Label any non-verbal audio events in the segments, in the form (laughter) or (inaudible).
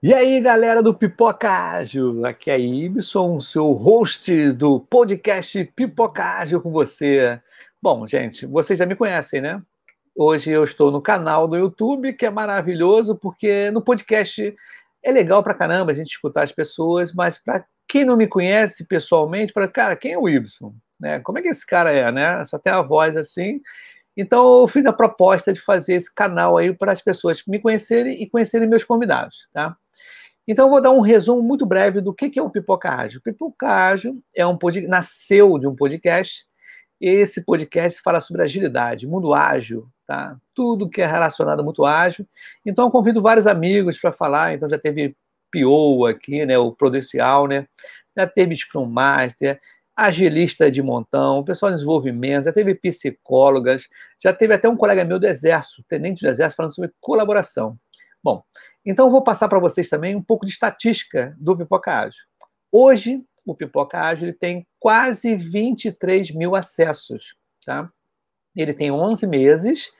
E aí, galera do Pipoca Ágil, aqui é Ibson, seu host do podcast Pipoca Ágil com você. Bom, gente, vocês já me conhecem, né? Hoje eu estou no canal do YouTube, que é maravilhoso, porque no podcast é legal pra caramba a gente escutar as pessoas, mas para quem não me conhece pessoalmente, fala, cara, quem é o Ibson? Né? Como é que esse cara é, né? Só tem a voz assim. Então, eu fiz a proposta de fazer esse canal aí para as pessoas me conhecerem e conhecerem meus convidados, tá? Então, eu vou dar um resumo muito breve do que é o Pipoca Ágil. O Pipoca Ágil é um podcast, nasceu de um podcast. Esse podcast fala sobre agilidade, mundo ágil, tá? Tudo que é relacionado mundo ágil. Então, eu convido vários amigos para falar. Então, já teve PO aqui, né? O Prudencial, né? Já teve Scrum Master, agilista de montão, pessoal de desenvolvimento, já teve psicólogas, já teve até um colega meu do Exército, tenente do Exército, falando sobre colaboração. Bom, então eu vou passar para vocês também um pouco de estatística do Pipoca Ágil. Hoje, o Pipoca Ágil tem quase 23 mil acessos, tá? Ele tem 11 meses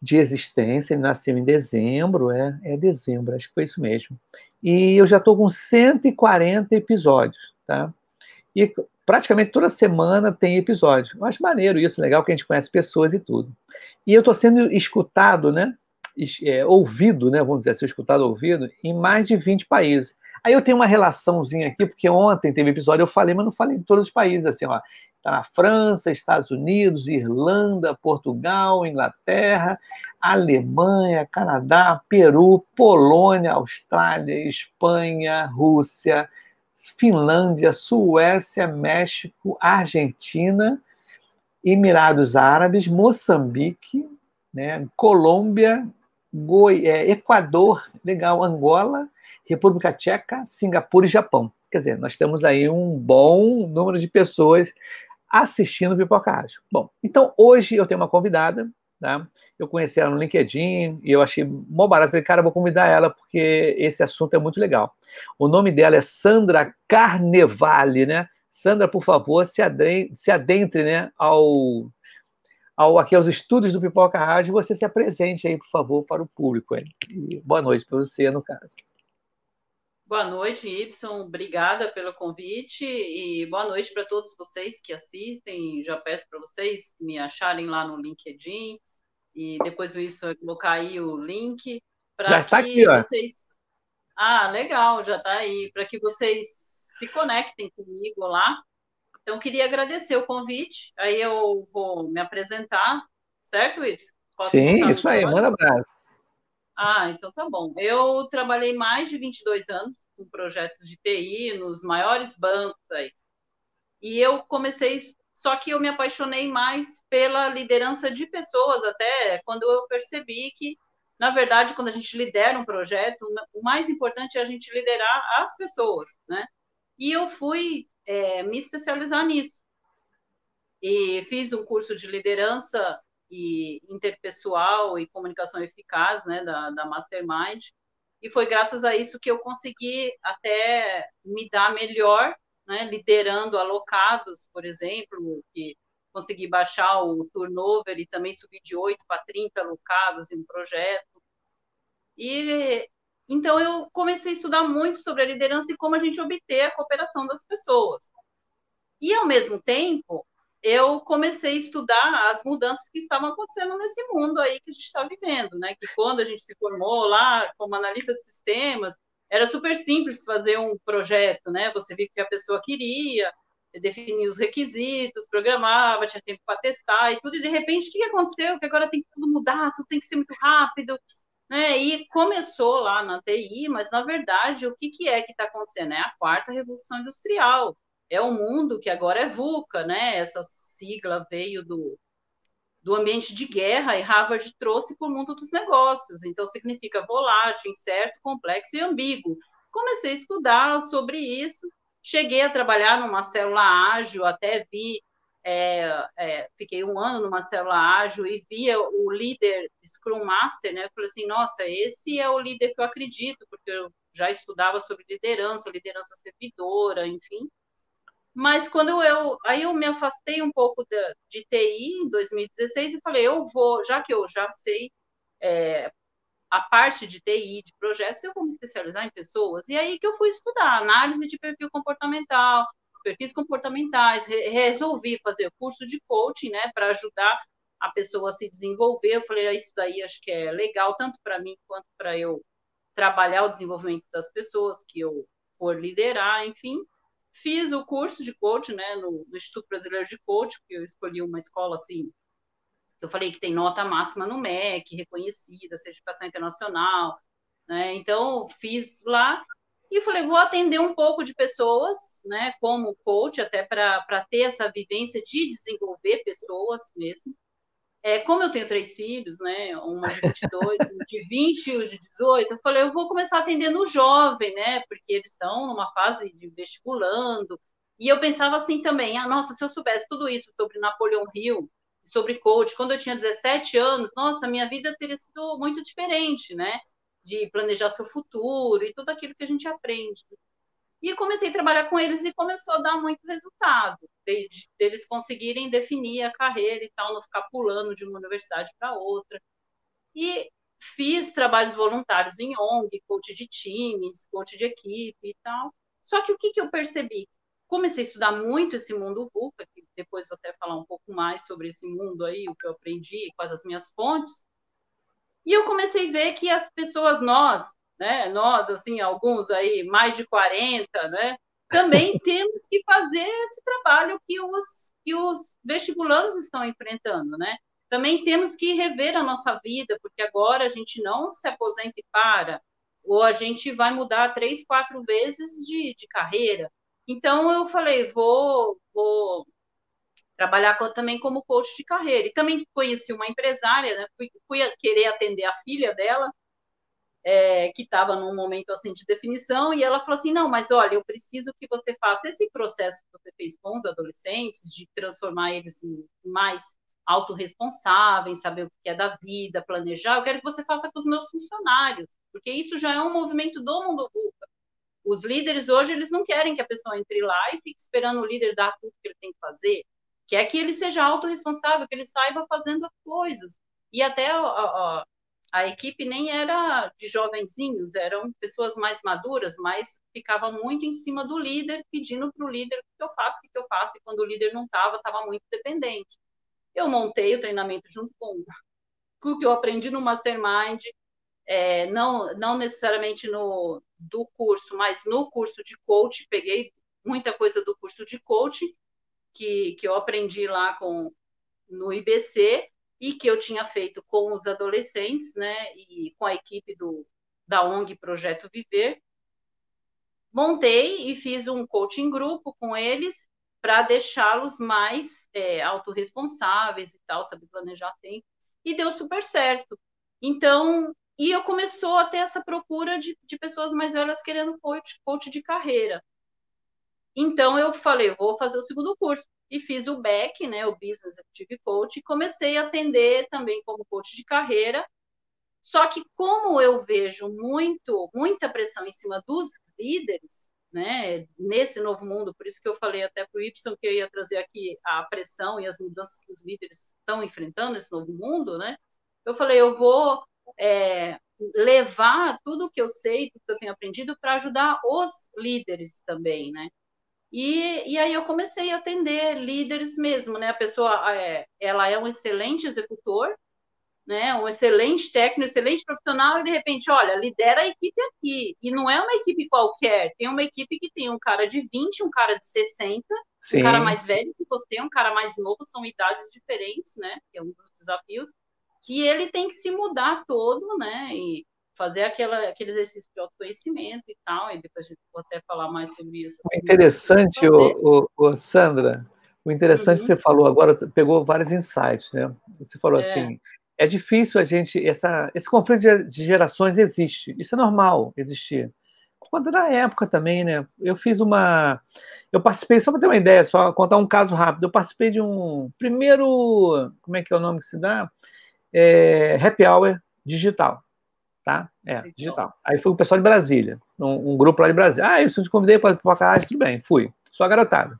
de existência, ele nasceu em dezembro, é, é dezembro, acho que foi isso mesmo. E eu já estou com 140 episódios, tá? E praticamente toda semana tem episódio. Eu acho maneiro isso, legal que a gente conhece pessoas e tudo. E eu estou sendo escutado, né? é, ouvido, né, vamos dizer assim, escutado ouvido, em mais de 20 países. Aí eu tenho uma relaçãozinha aqui, porque ontem teve episódio, eu falei, mas não falei de todos os países, assim, ó. Tá na França, Estados Unidos, Irlanda, Portugal, Inglaterra, Alemanha, Canadá, Peru, Polônia, Austrália, Espanha, Rússia, Finlândia, Suécia, México, Argentina, Emirados Árabes, Moçambique, né, Colômbia, Goi, é, Equador, legal, Angola, República Tcheca, Singapura e Japão. Quer dizer, nós temos aí um bom número de pessoas assistindo Pipoca Ágil. Bom, então hoje eu tenho uma convidada, tá? Eu conheci ela no LinkedIn e eu achei mó barato. Falei, cara, vou convidar ela porque esse assunto é muito legal. O nome dela é Sandra Carnevale, né? Sandra, por favor, se adentre, se adentre né, ao ao, aqui aos estúdios do Pipoca Rádio, você se apresente aí, por favor, para o público. Hein? E boa noite para você, no caso. Boa noite, Y. Obrigada pelo convite e boa noite para todos vocês que assistem. Já peço para vocês me acharem lá no LinkedIn e depois o Ibson vai colocar aí o link para já está aqui, ó. vocês. Ah, legal, já está aí para que vocês se conectem comigo lá então, queria agradecer o convite. Aí eu vou me apresentar, certo, Ibs? Sim, isso aí, manda abraço. Ah, então tá bom. Eu trabalhei mais de 22 anos com projetos de TI nos maiores bancos aí. E eu comecei, só que eu me apaixonei mais pela liderança de pessoas, até quando eu percebi que, na verdade, quando a gente lidera um projeto, o mais importante é a gente liderar as pessoas, né? E eu fui é, me especializar nisso. E fiz um curso de liderança e interpessoal e comunicação eficaz, né, da, da Mastermind, e foi graças a isso que eu consegui até me dar melhor, né, liderando alocados, por exemplo, que consegui baixar o turnover e também subir de 8 para 30 alocados em um projeto. E então, eu comecei a estudar muito sobre a liderança e como a gente obter a cooperação das pessoas. E, ao mesmo tempo, eu comecei a estudar as mudanças que estavam acontecendo nesse mundo aí que a gente está vivendo, né? Que quando a gente se formou lá como analista de sistemas, era super simples fazer um projeto, né? Você via o que a pessoa queria, definia os requisitos, programava, tinha tempo para testar e tudo, e de repente o que aconteceu? Que agora tem que tudo mudar, tudo tem que ser muito rápido, né? E começou lá na TI, mas na verdade o que, que é que está acontecendo? É a quarta revolução industrial. É o mundo que agora é VUCA, né? Essa sigla veio do, do ambiente de guerra e Harvard trouxe para o mundo dos negócios. Então significa volátil, incerto, complexo e ambíguo. Comecei a estudar sobre isso, cheguei a trabalhar numa célula ágil, até vi é, é, fiquei um ano numa célula ágil e via o líder Scrum Master, né? Falei assim, nossa, esse é o líder que eu acredito, porque eu já estudava sobre liderança, liderança servidora, enfim. Mas quando eu, aí eu me afastei um pouco de, de TI em 2016 e falei, eu vou, já que eu já sei é, a parte de TI, de projetos, eu vou me especializar em pessoas. E aí que eu fui estudar análise de perfil comportamental, perfis comportamentais, re resolvi fazer curso de coaching, né, para ajudar a pessoa a se desenvolver. Eu falei, ah, isso daí acho que é legal, tanto para mim quanto para eu trabalhar o desenvolvimento das pessoas que eu for liderar, enfim. Fiz o curso de coaching, né, no, no Instituto Brasileiro de Coaching, porque eu escolhi uma escola assim eu falei que tem nota máxima no MEC, reconhecida, certificação internacional, né? Então, fiz lá e falei, vou atender um pouco de pessoas, né, como coach, até para ter essa vivência de desenvolver pessoas mesmo. É, como eu tenho três filhos, né, uma de 22, de 20 e um de 18, eu falei, eu vou começar atendendo o jovem, né, porque eles estão numa fase de vestibulando. E eu pensava assim também, ah, nossa, se eu soubesse tudo isso sobre Napoleão Hill, sobre coach, quando eu tinha 17 anos, nossa, minha vida teria sido muito diferente, né? De planejar seu futuro e tudo aquilo que a gente aprende. E comecei a trabalhar com eles e começou a dar muito resultado, de, de, deles conseguirem definir a carreira e tal, não ficar pulando de uma universidade para outra. E fiz trabalhos voluntários em ONG, coach de times, coach de equipe e tal. Só que o que, que eu percebi? comecei a estudar muito esse mundo VUCA, que depois vou até falar um pouco mais sobre esse mundo aí, o que eu aprendi, quais as minhas fontes. E eu comecei a ver que as pessoas, nós, né, nós, assim, alguns aí, mais de 40, né, também (laughs) temos que fazer esse trabalho que os, que os vestibulandos estão enfrentando, né? Também temos que rever a nossa vida, porque agora a gente não se aposenta e para, ou a gente vai mudar três, quatro vezes de, de carreira. Então eu falei, vou, vou trabalhar com, também como coach de carreira. E também conheci uma empresária, né? fui, fui querer atender a filha dela, é, que estava num momento assim de definição, e ela falou assim: não, mas olha, eu preciso que você faça esse processo que você fez com os adolescentes, de transformar eles em mais autorresponsáveis, saber o que é da vida, planejar, eu quero que você faça com os meus funcionários, porque isso já é um movimento do mundo VUCA. Os líderes hoje, eles não querem que a pessoa entre lá e fique esperando o líder dar tudo que ele tem que fazer. Quer que ele seja autorresponsável, que ele saiba fazendo as coisas. E até a, a, a equipe nem era de jovenzinhos, eram pessoas mais maduras, mas ficava muito em cima do líder, pedindo para o líder o que eu faço, o que eu faço. E quando o líder não estava, estava muito dependente. Eu montei o treinamento junto com o que eu aprendi no Mastermind, é, não, não necessariamente no do curso, mas no curso de coach, peguei muita coisa do curso de coach que, que eu aprendi lá com no IBC e que eu tinha feito com os adolescentes, né, e com a equipe do, da ONG Projeto Viver. Montei e fiz um coaching grupo com eles para deixá-los mais é, autorresponsáveis e tal, saber planejar tempo, e deu super certo. Então, e eu começou a ter essa procura de, de pessoas mais velhas querendo coach, coach de carreira. Então eu falei, vou fazer o segundo curso. E fiz o BEC, né, o Business Executive Coach, e comecei a atender também como coach de carreira. Só que como eu vejo muito, muita pressão em cima dos líderes, né, nesse novo mundo, por isso que eu falei até para o Y que eu ia trazer aqui a pressão e as mudanças que os líderes estão enfrentando nesse novo mundo, né? Eu falei, eu vou é, levar tudo o que eu sei, tudo que eu tenho aprendido, para ajudar os líderes também, né? E, e aí eu comecei a atender líderes mesmo, né? A pessoa, é, ela é um excelente executor, né? Um excelente técnico, excelente profissional, e de repente, olha, lidera a equipe aqui. E não é uma equipe qualquer, tem uma equipe que tem um cara de 20, um cara de 60, Sim. um cara mais velho que você, um cara mais novo, são idades diferentes, né? Que é um dos desafios que ele tem que se mudar todo, né? E fazer aquela, aquele exercício de autoconhecimento e tal, e depois a gente pode até falar mais sobre isso. O interessante, o, o, o, Sandra, o interessante uhum. que você falou agora, pegou vários insights, né? Você falou é. assim, é difícil a gente, essa, esse conflito de gerações existe, isso é normal existir. Quando na época também, né? Eu fiz uma. Eu participei, só para ter uma ideia, só contar um caso rápido. Eu participei de um primeiro. Como é que é o nome que se dá? é, happy hour digital. Tá? É, digital. Aí foi o pessoal de Brasília, um, um grupo lá de Brasília. Ah, isso eu te convidei para podcast, tudo bem, fui. Só garotada.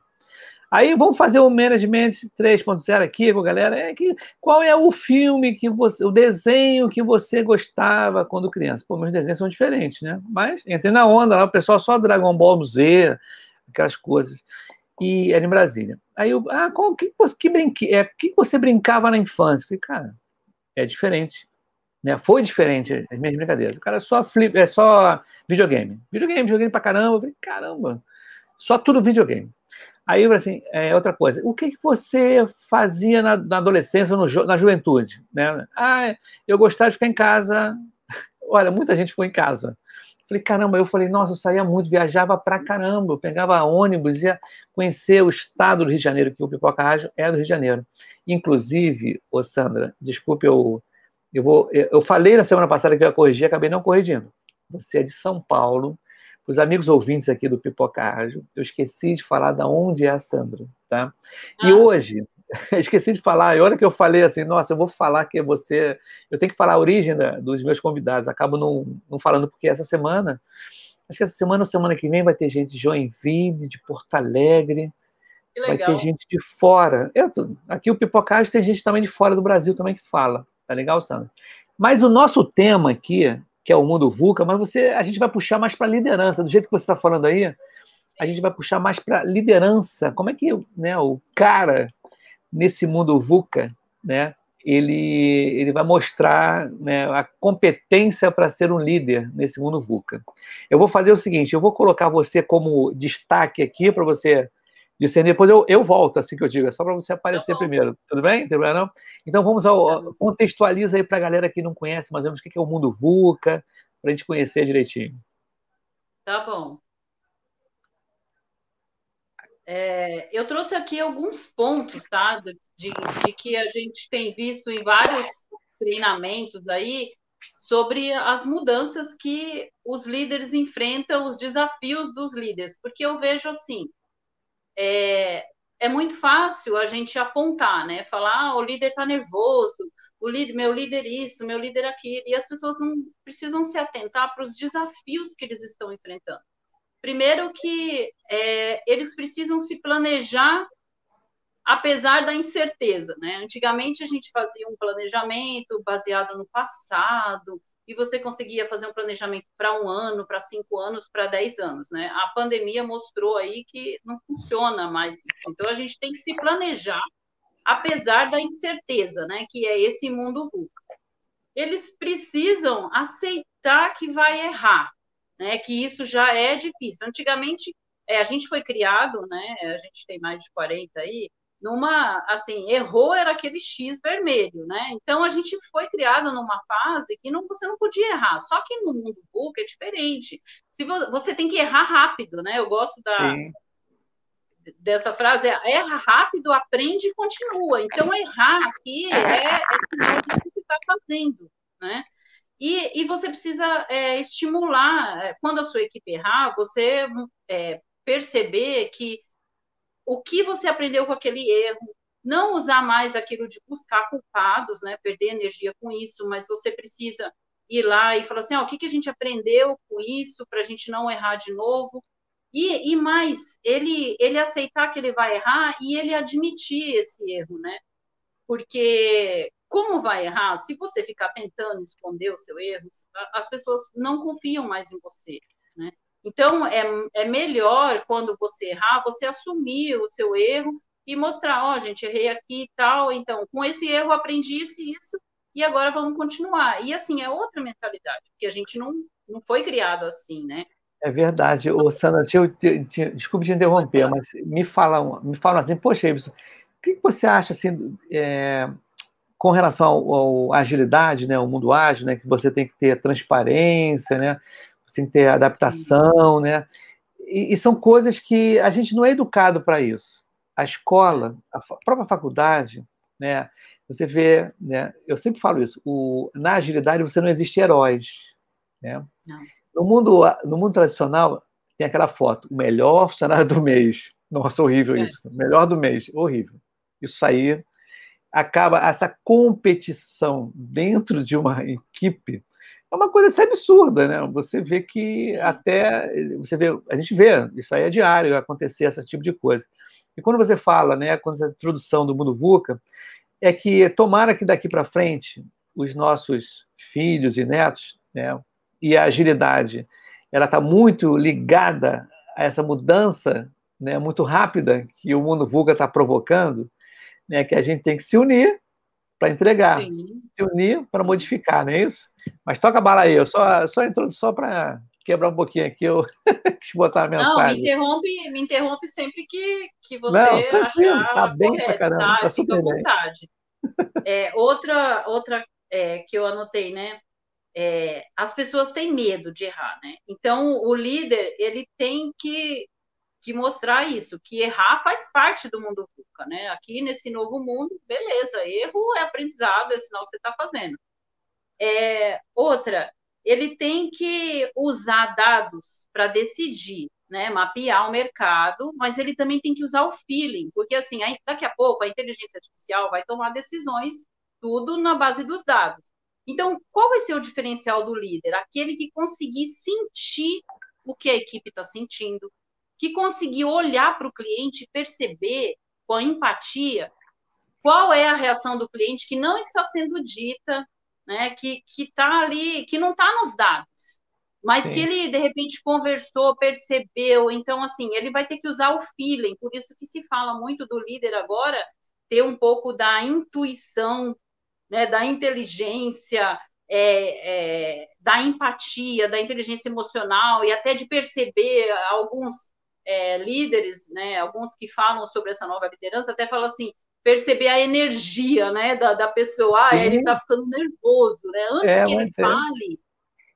Aí vamos fazer o Management 3.0 aqui com a galera. É que, qual é o filme que você, o desenho que você gostava quando criança? Pô, meus desenhos são diferentes, né? Mas entrei na onda lá, o pessoal só Dragon Ball Z, aquelas coisas. E era em Brasília. Aí eu, ah, qual, que, que, brinque, é, que você brincava na infância? Eu falei, cara, é diferente. Né? Foi diferente as minhas brincadeiras. O cara é só flip, é só videogame. Videogame, videogame pra caramba. Eu falei, caramba, só tudo videogame. Aí eu falei assim, é, outra coisa, o que, que você fazia na, na adolescência, no, na juventude? Né? Ah, eu gostava de ficar em casa. (laughs) Olha, muita gente ficou em casa. Falei, caramba, eu falei, nossa, eu saía muito, viajava pra caramba, eu pegava ônibus, ia conhecer o estado do Rio de Janeiro, que o Pipoca Rádio é do Rio de Janeiro. Inclusive, ô Sandra, desculpe, eu, eu, vou, eu falei na semana passada que eu ia corrigir, acabei não corrigindo. Você é de São Paulo, os amigos ouvintes aqui do Pipoca Rádio, eu esqueci de falar da onde é a Sandra, tá? E ah. hoje, (laughs) esqueci de falar, e hora que eu falei assim, nossa, eu vou falar que você, eu tenho que falar a origem da, dos meus convidados, acabo não, não falando porque essa semana, acho que essa semana ou semana que vem vai ter gente de Joinville, de Porto Alegre, vai ter gente de fora. Eu, aqui o Pipocagem tem gente também de fora do Brasil também que fala, tá legal, Sandra? Mas o nosso tema aqui que é o mundo VUCA, mas você, a gente vai puxar mais para liderança, do jeito que você está falando aí, a gente vai puxar mais para liderança. Como é que né, o cara nesse mundo VUCA, né, ele, ele vai mostrar né, a competência para ser um líder nesse mundo VUCA. Eu vou fazer o seguinte: eu vou colocar você como destaque aqui para você discernir. Depois eu, eu volto, assim que eu digo, é só para você aparecer tá primeiro. Tudo bem? Tudo bem, não? Então vamos ao. Tá contextualiza aí para a galera que não conhece mais ou menos o que é o mundo VUCA, para a gente conhecer direitinho. Tá bom. É, eu trouxe aqui alguns pontos, tá? De, de que a gente tem visto em vários treinamentos aí sobre as mudanças que os líderes enfrentam, os desafios dos líderes, porque eu vejo assim, é, é muito fácil a gente apontar, né? Falar, ah, o líder está nervoso, o líder, meu líder isso, meu líder aquilo, e as pessoas não precisam se atentar para os desafios que eles estão enfrentando. Primeiro que é, eles precisam se planejar apesar da incerteza, né? Antigamente a gente fazia um planejamento baseado no passado, e você conseguia fazer um planejamento para um ano, para cinco anos, para dez anos, né? A pandemia mostrou aí que não funciona mais isso. Então a gente tem que se planejar, apesar da incerteza, né? Que é esse mundo VUCA. Eles precisam aceitar que vai errar, né? Que isso já é difícil. Antigamente é, a gente foi criado, né? A gente tem mais de 40 aí, numa, assim, errou era aquele X vermelho, né? Então a gente foi criado numa fase que não, você não podia errar. Só que no mundo book é diferente. Se vo, você tem que errar rápido, né? Eu gosto da Sim. dessa frase, é, erra rápido, aprende e continua. Então errar aqui é, é o que você está fazendo, né? E, e você precisa é, estimular, é, quando a sua equipe errar, você é, perceber que o que você aprendeu com aquele erro, não usar mais aquilo de buscar culpados, né, perder energia com isso, mas você precisa ir lá e falar assim, ó, o que, que a gente aprendeu com isso para a gente não errar de novo. E, e mais, ele, ele aceitar que ele vai errar e ele admitir esse erro, né? Porque como vai errar? Se você ficar tentando esconder o seu erro, as pessoas não confiam mais em você, né? Então, é, é melhor, quando você errar, você assumir o seu erro e mostrar, ó, oh, gente, errei aqui e tal, então, com esse erro aprendi isso e isso, e agora vamos continuar. E, assim, é outra mentalidade, porque a gente não, não foi criado assim, né? É verdade. Ô, Sandra, eu, te, desculpe te interromper, mas me fala, me fala assim, poxa, Ibson, o que você acha, assim, é, com relação à agilidade, né, o mundo ágil, né, que você tem que ter transparência, né, sem ter adaptação, né? E, e, são coisas que a gente não é educado para isso. A escola, a própria faculdade, né? Você vê, né? Eu sempre falo isso. O, na agilidade você não existe heróis, né? Não. No mundo, no mundo tradicional tem aquela foto, o melhor funcionário do mês. Nossa, horrível é. isso. Melhor do mês, horrível. Isso aí acaba essa competição dentro de uma equipe é uma coisa assim, absurda, né? Você vê que até você vê, a gente vê, isso aí é diário acontecer esse tipo de coisa. E quando você fala, né, quando a introdução do mundo VUCA, é que tomara que daqui para frente os nossos filhos e netos, né, e a agilidade, ela está muito ligada a essa mudança né, muito rápida que o mundo VUCA está provocando, né, que a gente tem que se unir para entregar, Sim. se unir para modificar, não é isso? Mas toca a bala aí, eu só, só, só para quebrar um pouquinho aqui, eu (laughs) quis botar a mensagem. Não, me interrompe, me interrompe sempre que, que você não, achar tá bem correto, pra caramba, tá, tá super bem. vontade. (laughs) É, outra outra é, que eu anotei, né? É, as pessoas têm medo de errar, né? Então, o líder, ele tem que, que mostrar isso, que errar faz parte do mundo VUCA, né? Aqui, nesse novo mundo, beleza, erro é aprendizado, é sinal que você está fazendo. É, outra, ele tem que usar dados para decidir, né, mapear o mercado, mas ele também tem que usar o feeling, porque assim, daqui a pouco a inteligência artificial vai tomar decisões tudo na base dos dados. Então, qual vai ser o diferencial do líder? Aquele que conseguir sentir o que a equipe está sentindo, que conseguir olhar para o cliente e perceber com a empatia qual é a reação do cliente que não está sendo dita né, que está ali, que não está nos dados, mas Sim. que ele, de repente, conversou, percebeu. Então, assim, ele vai ter que usar o feeling, por isso que se fala muito do líder agora, ter um pouco da intuição, né, da inteligência, é, é, da empatia, da inteligência emocional e até de perceber alguns é, líderes, né, alguns que falam sobre essa nova liderança, até falam assim, perceber a energia, né, da, da pessoa. Ah, ele está ficando nervoso, né? Antes é, que ele é. fale,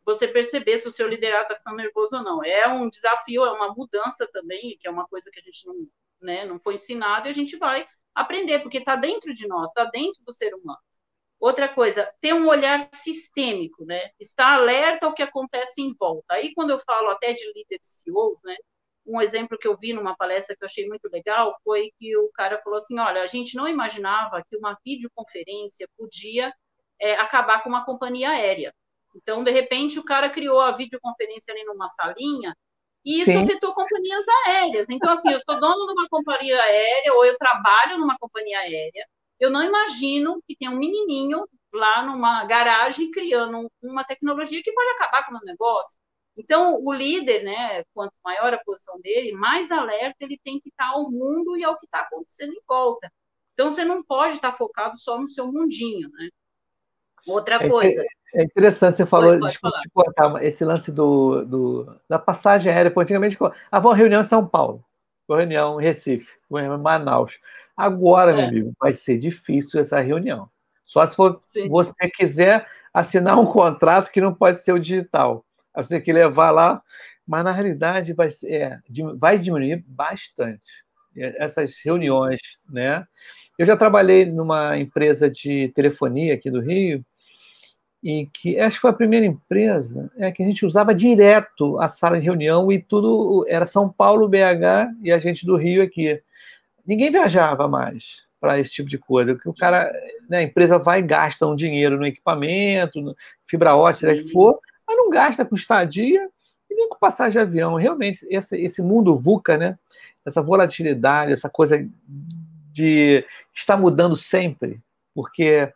você perceber se o seu liderado está ficando nervoso ou não. É um desafio, é uma mudança também, que é uma coisa que a gente não, né, não foi ensinado e a gente vai aprender, porque está dentro de nós, está dentro do ser humano. Outra coisa, ter um olhar sistêmico, né? Estar alerta ao que acontece em volta. Aí, quando eu falo até de líderes CEOs, né? Um exemplo que eu vi numa palestra que eu achei muito legal foi que o cara falou assim: olha, a gente não imaginava que uma videoconferência podia é, acabar com uma companhia aérea. Então, de repente, o cara criou a videoconferência ali numa salinha e isso Sim. afetou companhias aéreas. Então, assim, eu sou dono de uma companhia aérea ou eu trabalho numa companhia aérea. Eu não imagino que tem um menininho lá numa garagem criando uma tecnologia que pode acabar com o meu negócio. Então, o líder, né, quanto maior a posição dele, mais alerta ele tem que estar ao mundo e ao que está acontecendo em volta. Então, você não pode estar focado só no seu mundinho, né? Outra é coisa. É, é interessante, você falou pode, pode tipo, esse lance do, do, da passagem aérea. Antigamente, ah, vou reunião em São Paulo, vou reunião em Recife, vou reunião em Manaus. Agora, é. meu amigo, vai ser difícil essa reunião. Só se for, você quiser assinar um contrato que não pode ser o digital você tem que levar lá, mas na realidade vai, é, vai diminuir bastante essas reuniões, né? Eu já trabalhei numa empresa de telefonia aqui do Rio, e que acho que foi a primeira empresa é que a gente usava direto a sala de reunião e tudo era São Paulo, BH e a gente do Rio aqui. Ninguém viajava mais para esse tipo de coisa, porque o cara, né, a empresa vai e gasta um dinheiro no equipamento, no fibra ótica, que for, não gasta com estadia e nem com passagem de avião. Realmente, esse, esse mundo VUCA, né? essa volatilidade, essa coisa de estar mudando sempre, porque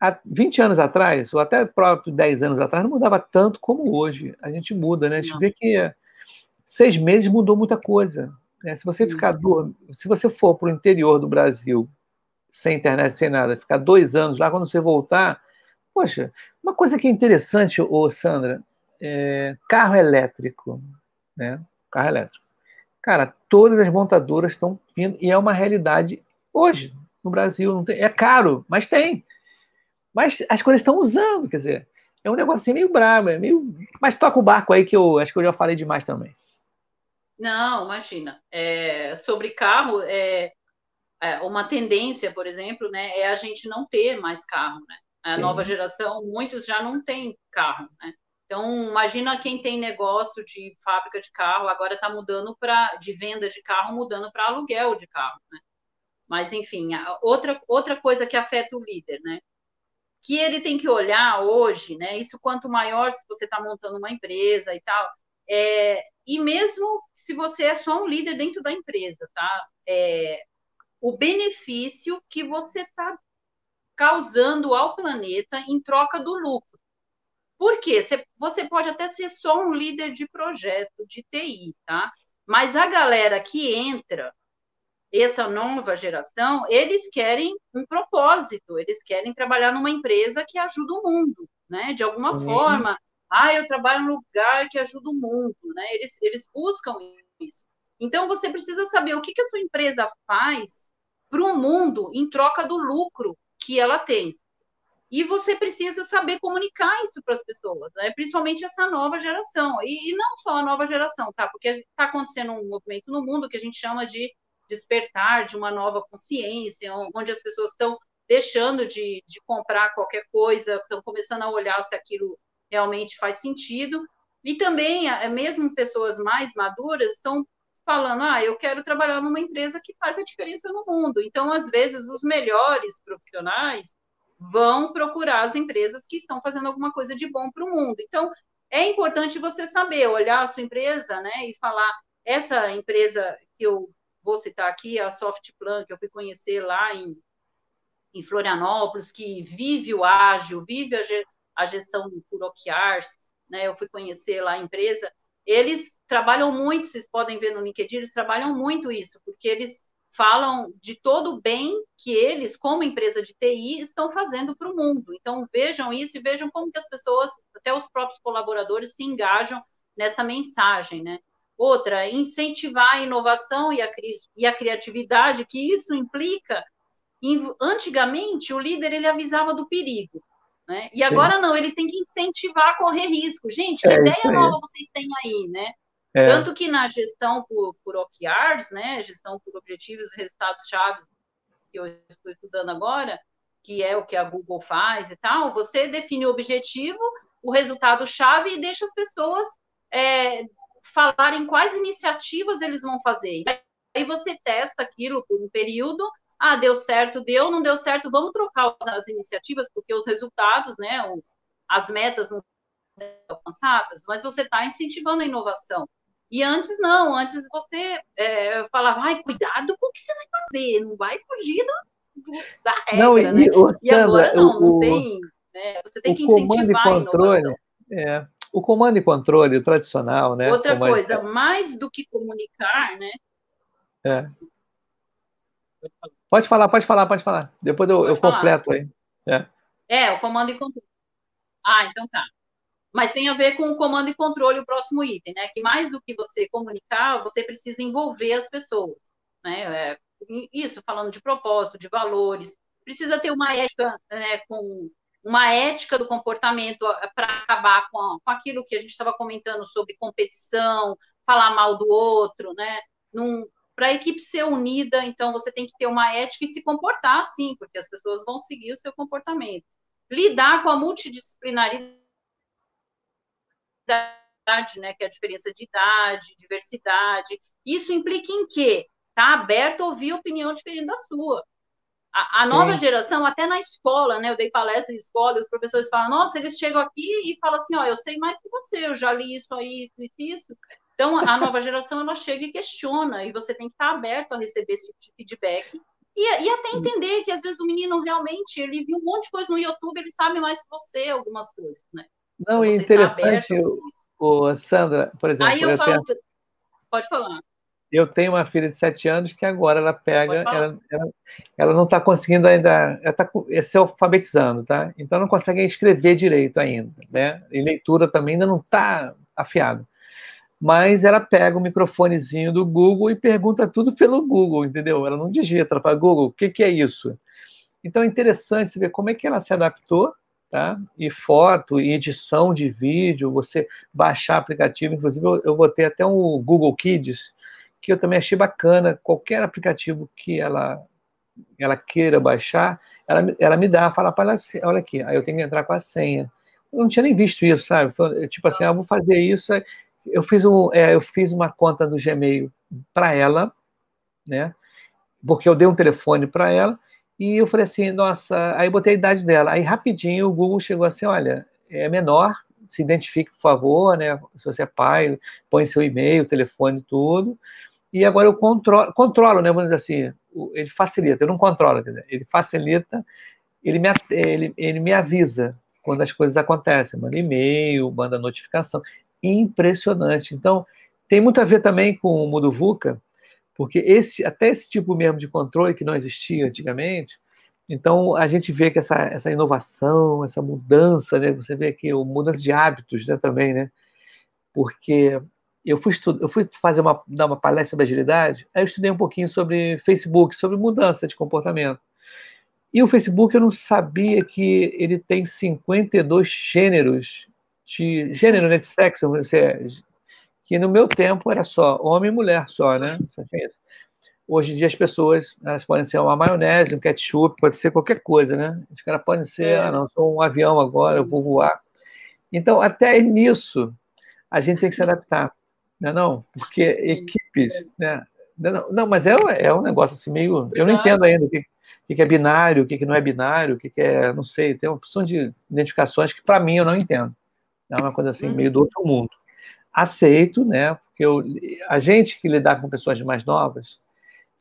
há 20 anos atrás, ou até próprio 10 anos atrás, não mudava tanto como hoje. A gente muda, né? A gente não. vê que seis meses mudou muita coisa. Né? Se você ficar se você for para o interior do Brasil, sem internet, sem nada, ficar dois anos lá, quando você voltar, Poxa, uma coisa que é interessante, ô Sandra, é carro elétrico, né? Carro elétrico. Cara, todas as montadoras estão vindo e é uma realidade hoje no Brasil. Tem, é caro, mas tem. Mas as coisas estão usando, quer dizer, é um negócio assim meio brabo, é meio. Mas toca o barco aí que eu acho que eu já falei demais também. Não, imagina. É, sobre carro, é, é, uma tendência, por exemplo, né, é a gente não ter mais carro, né? A nova geração, muitos já não têm carro, né? Então, imagina quem tem negócio de fábrica de carro, agora está mudando para de venda de carro, mudando para aluguel de carro, né? Mas, enfim, outra, outra coisa que afeta o líder, né? Que ele tem que olhar hoje, né? Isso quanto maior, se você está montando uma empresa e tal, é, e mesmo se você é só um líder dentro da empresa, tá? É, o benefício que você está causando ao planeta em troca do lucro. Por quê? Você pode até ser só um líder de projeto, de TI, tá? Mas a galera que entra, essa nova geração, eles querem um propósito, eles querem trabalhar numa empresa que ajuda o mundo, né? De alguma uhum. forma, ah, eu trabalho num lugar que ajuda o mundo, né? Eles, eles buscam isso. Então, você precisa saber o que, que a sua empresa faz para o mundo em troca do lucro que ela tem. E você precisa saber comunicar isso para as pessoas, né? principalmente essa nova geração. E, e, não só a nova geração, tá? Porque está acontecendo um movimento no mundo que a gente chama de despertar de uma nova consciência, onde as pessoas estão deixando de, de comprar qualquer coisa, estão começando a olhar se aquilo realmente faz sentido. E também, é, mesmo pessoas mais maduras estão falando, ah, eu quero trabalhar numa empresa que faz a diferença no mundo. Então, às vezes, os melhores profissionais vão procurar as empresas que estão fazendo alguma coisa de bom para o mundo. Então, é importante você saber, olhar a sua empresa, né, e falar, essa empresa que eu vou citar aqui, a Softplan, que eu fui conhecer lá em, em Florianópolis, que vive o ágil, vive a, a gestão por OKRs, né, eu fui conhecer lá a empresa, eles trabalham muito, vocês podem ver no LinkedIn, eles trabalham muito isso, porque eles falam de todo o bem que eles, como empresa de TI, estão fazendo para o mundo. Então, vejam isso e vejam como que as pessoas, até os próprios colaboradores, se engajam nessa mensagem, né? Outra, incentivar a inovação e a, e a criatividade, que isso implica. Antigamente, o líder ele avisava do perigo. Né? E Sim. agora não, ele tem que incentivar a correr risco. Gente, que é ideia nova vocês têm aí, né? É. Tanto que na gestão por, por OKRs, né, gestão por objetivos e resultados-chave, que eu estou estudando agora, que é o que a Google faz e tal, você define o objetivo, o resultado-chave e deixa as pessoas é, falarem quais iniciativas eles vão fazer. Aí você testa aquilo por um período ah, deu certo, deu, não deu certo, vamos trocar as iniciativas, porque os resultados, né, as metas não são alcançadas, mas você está incentivando a inovação. E antes não, antes você é, falava, ai, cuidado com o que você vai fazer, não vai fugir do, da regra, não, e, né? O, e agora não, o, não tem, né? Você tem que incentivar a inovação. É, o comando e controle tradicional, né? Outra coisa, mais do que comunicar, né? É. Pode falar, pode falar, pode falar. Depois eu, eu completo aí. É. é, o comando e controle. Ah, então tá. Mas tem a ver com o comando e controle, o próximo item, né? Que mais do que você comunicar, você precisa envolver as pessoas. Né? É, isso, falando de propósito, de valores. Precisa ter uma ética, né, com uma ética do comportamento para acabar com, com aquilo que a gente estava comentando sobre competição, falar mal do outro, né? Num, para a equipe ser unida, então você tem que ter uma ética e se comportar assim, porque as pessoas vão seguir o seu comportamento. Lidar com a multidisciplinaridade, né, que é a diferença de idade, diversidade. Isso implica em quê? Tá aberto a ouvir opinião diferente da sua. A, a nova geração, até na escola, né? Eu dei palestra em escola, e os professores falam, nossa, eles chegam aqui e falam assim, ó, eu sei mais que você, eu já li isso aí, isso isso. Então, a nova geração, ela chega e questiona, e você tem que estar aberto a receber esse tipo de feedback. E, e até entender que, às vezes, o menino realmente, ele viu um monte de coisa no YouTube, ele sabe mais que você algumas coisas, né? Não, é interessante, o, o, Sandra, por exemplo... Aí eu, eu falo... Tenho... Pode falar. Eu tenho uma filha de sete anos que agora ela pega, ela, ela, ela, não está conseguindo ainda, ela está se alfabetizando, tá? Então não consegue escrever direito ainda, né? E leitura também ainda não está afiado mas ela pega o microfonezinho do Google e pergunta tudo pelo Google, entendeu? Ela não digita, ela fala, Google, o que, que é isso? Então é interessante ver como é que ela se adaptou, tá? E foto, e edição de vídeo, você baixar aplicativo, inclusive eu, eu botei até um Google Kids, que eu também achei bacana, qualquer aplicativo que ela ela queira baixar, ela, ela me dá, fala para olha aqui, aí eu tenho que entrar com a senha. Eu não tinha nem visto isso, sabe? Tipo assim, ah, vou fazer isso, eu fiz, um, é, eu fiz uma conta no Gmail para ela, né? Porque eu dei um telefone para ela e eu falei assim, nossa, aí botei a idade dela. Aí rapidinho o Google chegou assim, olha, é menor se identifique, por favor, né? Se você é pai, põe seu e-mail, telefone, tudo. E agora eu controlo, controlo né? Vamos dizer assim, ele facilita, eu não controlo, ele facilita, ele me, ele, ele me avisa quando as coisas acontecem, manda e-mail, manda notificação. Impressionante. Então, tem muito a ver também com o Mudo VUCA, porque esse, até esse tipo mesmo de controle que não existia antigamente, então a gente vê que essa, essa inovação, essa mudança, né, você vê aqui o mudança de hábitos né, também, né? Porque eu fui, eu fui fazer uma, dar uma palestra sobre agilidade, aí eu estudei um pouquinho sobre Facebook, sobre mudança de comportamento. E o Facebook eu não sabia que ele tem 52 gêneros de gênero, né, de sexo, você, que no meu tempo era só homem e mulher só, né? Hoje em dia as pessoas, elas podem ser uma maionese, um ketchup, pode ser qualquer coisa, né? Os caras podem ser, é. ah, não, sou um avião agora, eu vou voar. Então, até nisso, a gente tem que se adaptar, né? não? Porque equipes, né? Não, não mas é, é um negócio assim meio... Eu não entendo ainda o que, o que é binário, o que não é binário, o que é, não sei, tem uma opção de identificações que para mim eu não entendo. É uma coisa assim, meio do outro mundo. Aceito, né? Porque eu, a gente que lidar com pessoas mais novas,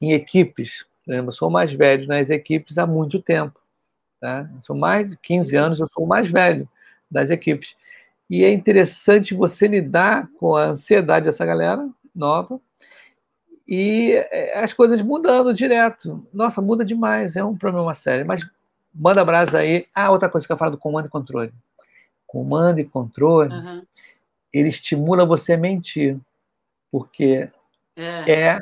em equipes. Eu sou mais velho nas equipes há muito tempo. Tá? sou mais de 15 anos, eu sou o mais velho das equipes. E é interessante você lidar com a ansiedade dessa galera nova e é, as coisas mudando direto. Nossa, muda demais, é um problema sério. Mas manda brasa aí. Ah, outra coisa que eu falo do comando e controle. Comando e controle, uhum. ele estimula você a mentir, porque é. é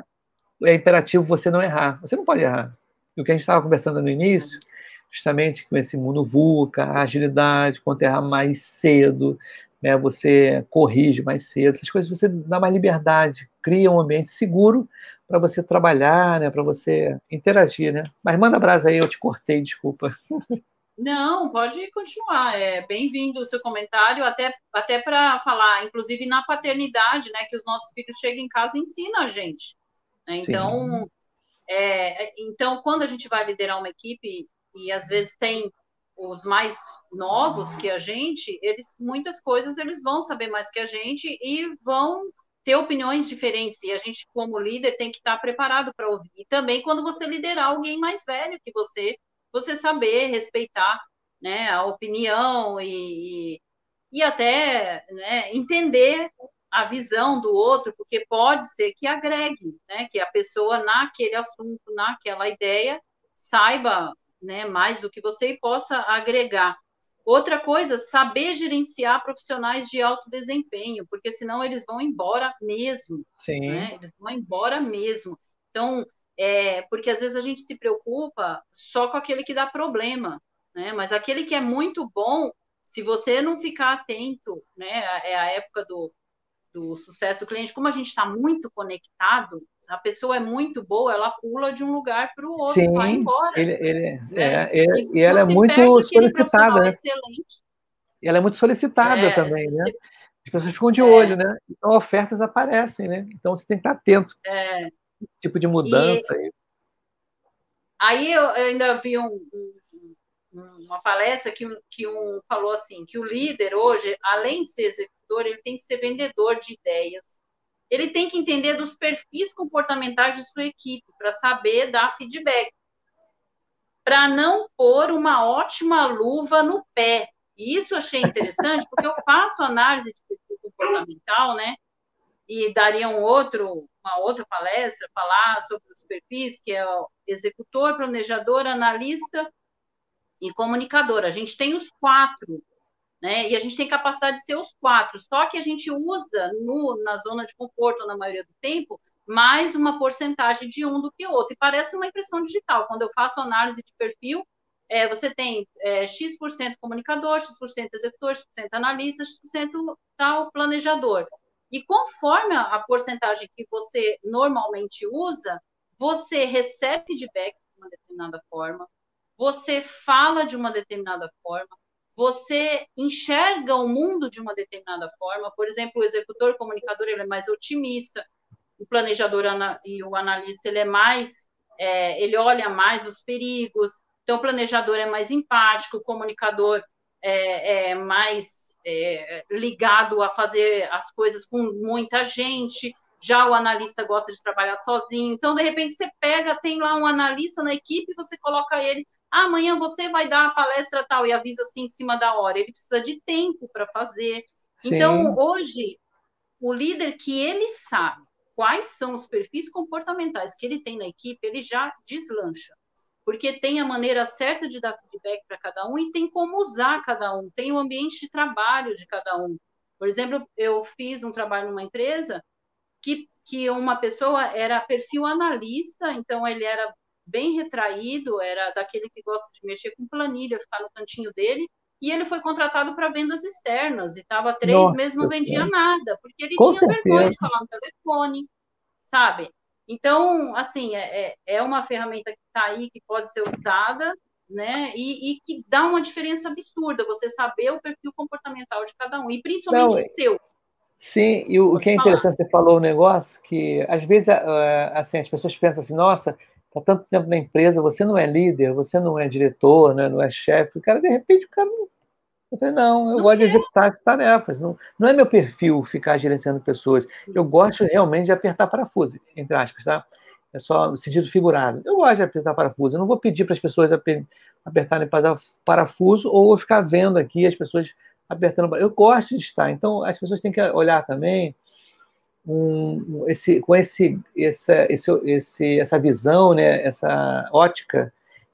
é imperativo você não errar. Você não pode errar. E o que a gente estava conversando no início, justamente com esse mundo VUCA, a agilidade, quanto errar mais cedo, né, você corrige mais cedo, essas coisas você dá mais liberdade, cria um ambiente seguro para você trabalhar, né, para você interagir, né? Mas manda brasa aí, eu te cortei, desculpa. (laughs) Não, pode continuar. É bem-vindo o seu comentário, até, até para falar, inclusive na paternidade, né? Que os nossos filhos chegam em casa e ensinam a gente. Né? Então, é, então, quando a gente vai liderar uma equipe, e às vezes tem os mais novos que a gente, eles muitas coisas eles vão saber mais que a gente e vão ter opiniões diferentes e a gente como líder tem que estar preparado para ouvir. E também quando você liderar alguém mais velho que você, você saber respeitar, né, a opinião e, e até né, entender a visão do outro, porque pode ser que agregue, né, que a pessoa naquele assunto, naquela ideia, saiba né, mais do que você e possa agregar. Outra coisa, saber gerenciar profissionais de alto desempenho, porque senão eles vão embora mesmo. Sim. Né? Eles vão embora mesmo. Então, é, porque às vezes a gente se preocupa só com aquele que dá problema, né? Mas aquele que é muito bom, se você não ficar atento, né? É a época do, do sucesso do cliente, como a gente está muito conectado, a pessoa é muito boa, ela pula de um lugar para o outro, Sim, vai embora. Ele, ele, né? é, é, e ela é muito solicitada. Né? Excelente. E ela é muito solicitada é, também, né? As pessoas ficam de olho, é. né? Então ofertas aparecem, né? Então você tem que estar atento. É. Esse tipo de mudança. E... Aí eu ainda vi um, um uma palestra que, que um falou assim que o líder hoje, além de ser executor, ele tem que ser vendedor de ideias. Ele tem que entender dos perfis comportamentais de sua equipe para saber dar feedback, para não pôr uma ótima luva no pé. E isso eu achei interessante porque eu faço análise de perfil comportamental, né? E daria um outro, uma outra palestra falar sobre os perfis, que é o executor, planejador, analista e comunicador. A gente tem os quatro, né? E a gente tem capacidade de ser os quatro. Só que a gente usa no, na zona de conforto, na maioria do tempo, mais uma porcentagem de um do que outro. E parece uma impressão digital. Quando eu faço análise de perfil, é, você tem é, X% comunicador, X% executor, X% analista, X% tal planejador. E conforme a porcentagem que você normalmente usa, você recebe feedback de uma determinada forma, você fala de uma determinada forma, você enxerga o mundo de uma determinada forma. Por exemplo, o executor comunicador ele é mais otimista, o planejador e o analista ele é mais, é, ele olha mais os perigos. Então, o planejador é mais empático, o comunicador é, é mais é, ligado a fazer as coisas com muita gente, já o analista gosta de trabalhar sozinho. Então, de repente, você pega, tem lá um analista na equipe, você coloca ele, ah, amanhã você vai dar a palestra tal, e avisa assim em cima da hora. Ele precisa de tempo para fazer. Sim. Então, hoje, o líder que ele sabe quais são os perfis comportamentais que ele tem na equipe, ele já deslancha. Porque tem a maneira certa de dar feedback para cada um e tem como usar cada um, tem o ambiente de trabalho de cada um. Por exemplo, eu fiz um trabalho numa empresa que, que uma pessoa era perfil analista, então ele era bem retraído, era daquele que gosta de mexer com planilha, ficar no cantinho dele, e ele foi contratado para vendas externas, e estava três Nossa, meses, não vendia nada, porque ele com tinha certeza. vergonha de falar no telefone, sabe? Então, assim, é, é, é uma ferramenta que está aí, que pode ser usada, né? E, e, que dá uma diferença absurda, você saber o perfil comportamental de cada um, e principalmente não, o seu. Sim, e o, o que é interessante, falar. você falou um negócio que, às vezes, assim, as pessoas pensam assim, nossa, está tanto tempo na empresa, você não é líder, você não é diretor, né, não é chefe. O cara, de repente, o cara. Eu falei, não, eu não gosto de executar tarefas. Não, não é meu perfil ficar gerenciando pessoas. Eu gosto realmente de apertar parafuso, entre aspas, tá? É só sentido figurado. Eu gosto de apertar parafuso. Eu não vou pedir para as pessoas apertarem parafuso ou ficar vendo aqui as pessoas apertando. Eu gosto de estar. Então, as pessoas têm que olhar também um, esse, com esse, essa, esse, esse, essa visão, né, essa ótica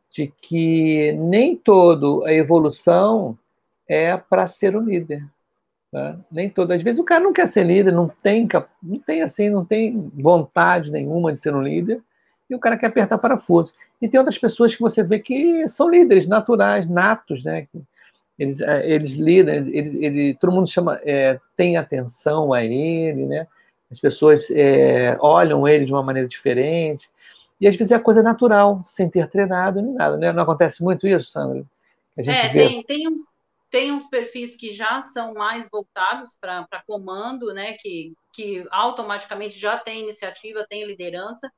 de que nem toda a evolução é para ser um líder. Tá? Nem todas. Às vezes o cara não quer ser líder, não tem, não tem assim, não tem vontade nenhuma de ser um líder, e o cara quer apertar parafuso. E tem outras pessoas que você vê que são líderes naturais, natos, né? Eles, é, eles lidam, ele, ele, todo mundo chama, é, tem atenção a ele, né? As pessoas é, olham ele de uma maneira diferente. E às vezes é coisa natural, sem ter treinado nem nada. Né? Não acontece muito isso, Sandra? A gente é, vê... tem, tem, uns, tem uns perfis que já são mais voltados para comando, né? Que, que automaticamente já tem iniciativa, tem liderança,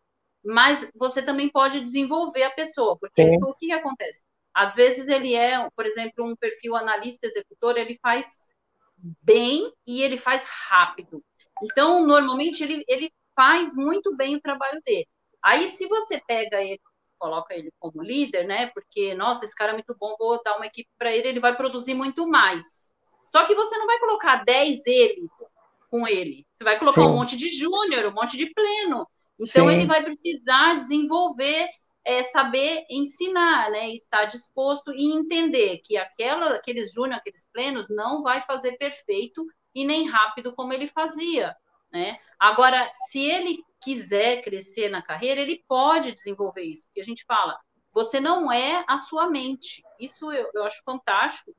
mas você também pode desenvolver a pessoa, porque Sim. o que, que acontece? Às vezes ele é, por exemplo, um perfil analista executor, ele faz bem e ele faz rápido. Então, normalmente, ele, ele faz muito bem o trabalho dele. Aí, se você pega ele, coloca ele como líder, né? Porque, nossa, esse cara é muito bom, vou dar uma equipe para ele, ele vai produzir muito mais. Só que você não vai colocar 10 eles com ele. Você vai colocar Sim. um monte de júnior, um monte de pleno. Então, Sim. ele vai precisar desenvolver, é, saber ensinar, né? Estar disposto e entender que aquela, aqueles júnior, aqueles plenos, não vai fazer perfeito e nem rápido como ele fazia, né? Agora, se ele quiser crescer na carreira, ele pode desenvolver isso, porque a gente fala, você não é a sua mente. Isso eu, eu acho fantástico.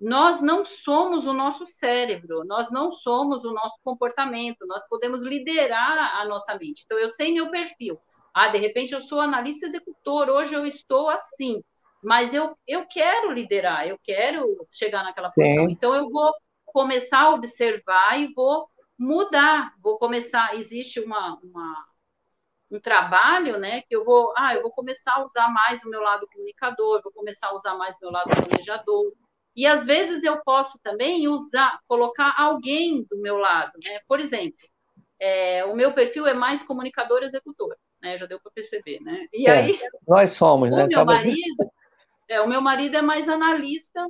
Nós não somos o nosso cérebro, nós não somos o nosso comportamento, nós podemos liderar a nossa mente. Então, eu sei meu perfil. Ah, de repente eu sou analista executor, hoje eu estou assim, mas eu, eu quero liderar, eu quero chegar naquela Sim. posição. Então, eu vou começar a observar e vou mudar, vou começar, existe uma, uma, um trabalho, né, que eu vou, ah, eu vou começar a usar mais o meu lado comunicador, vou começar a usar mais o meu lado planejador, e às vezes eu posso também usar, colocar alguém do meu lado, né, por exemplo, é, o meu perfil é mais comunicador executor, né, já deu para perceber, né, e é, aí... Nós somos, o né? Meu marido, é, o meu marido é mais analista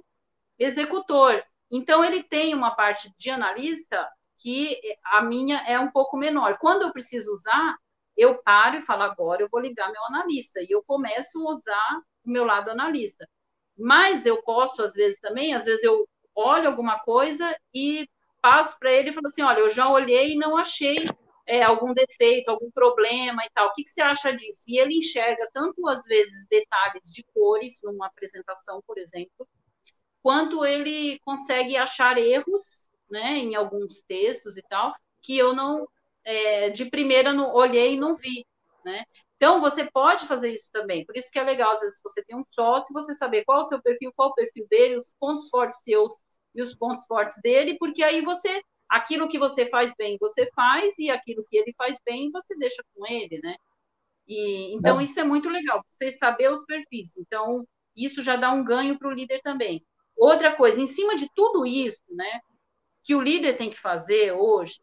executor, então, ele tem uma parte de analista que a minha é um pouco menor. Quando eu preciso usar, eu paro e falo, agora eu vou ligar meu analista, e eu começo a usar o meu lado analista. Mas eu posso, às vezes, também, às vezes eu olho alguma coisa e passo para ele e falo assim, olha, eu já olhei e não achei é, algum defeito, algum problema e tal. O que, que, você acha disso? E ele enxerga tanto, às vezes, detalhes de cores numa apresentação, por exemplo, quanto ele consegue achar erros, né, em alguns textos e tal, que eu não, é, de primeira, não olhei e não vi, né? Então, você pode fazer isso também. Por isso que é legal, às vezes, você tem um sócio, você saber qual é o seu perfil, qual é o perfil dele, os pontos fortes seus e os pontos fortes dele, porque aí você, aquilo que você faz bem, você faz, e aquilo que ele faz bem, você deixa com ele, né? E, então, isso é muito legal, você saber os perfis. Então, isso já dá um ganho para o líder também. Outra coisa, em cima de tudo isso, né, que o líder tem que fazer hoje,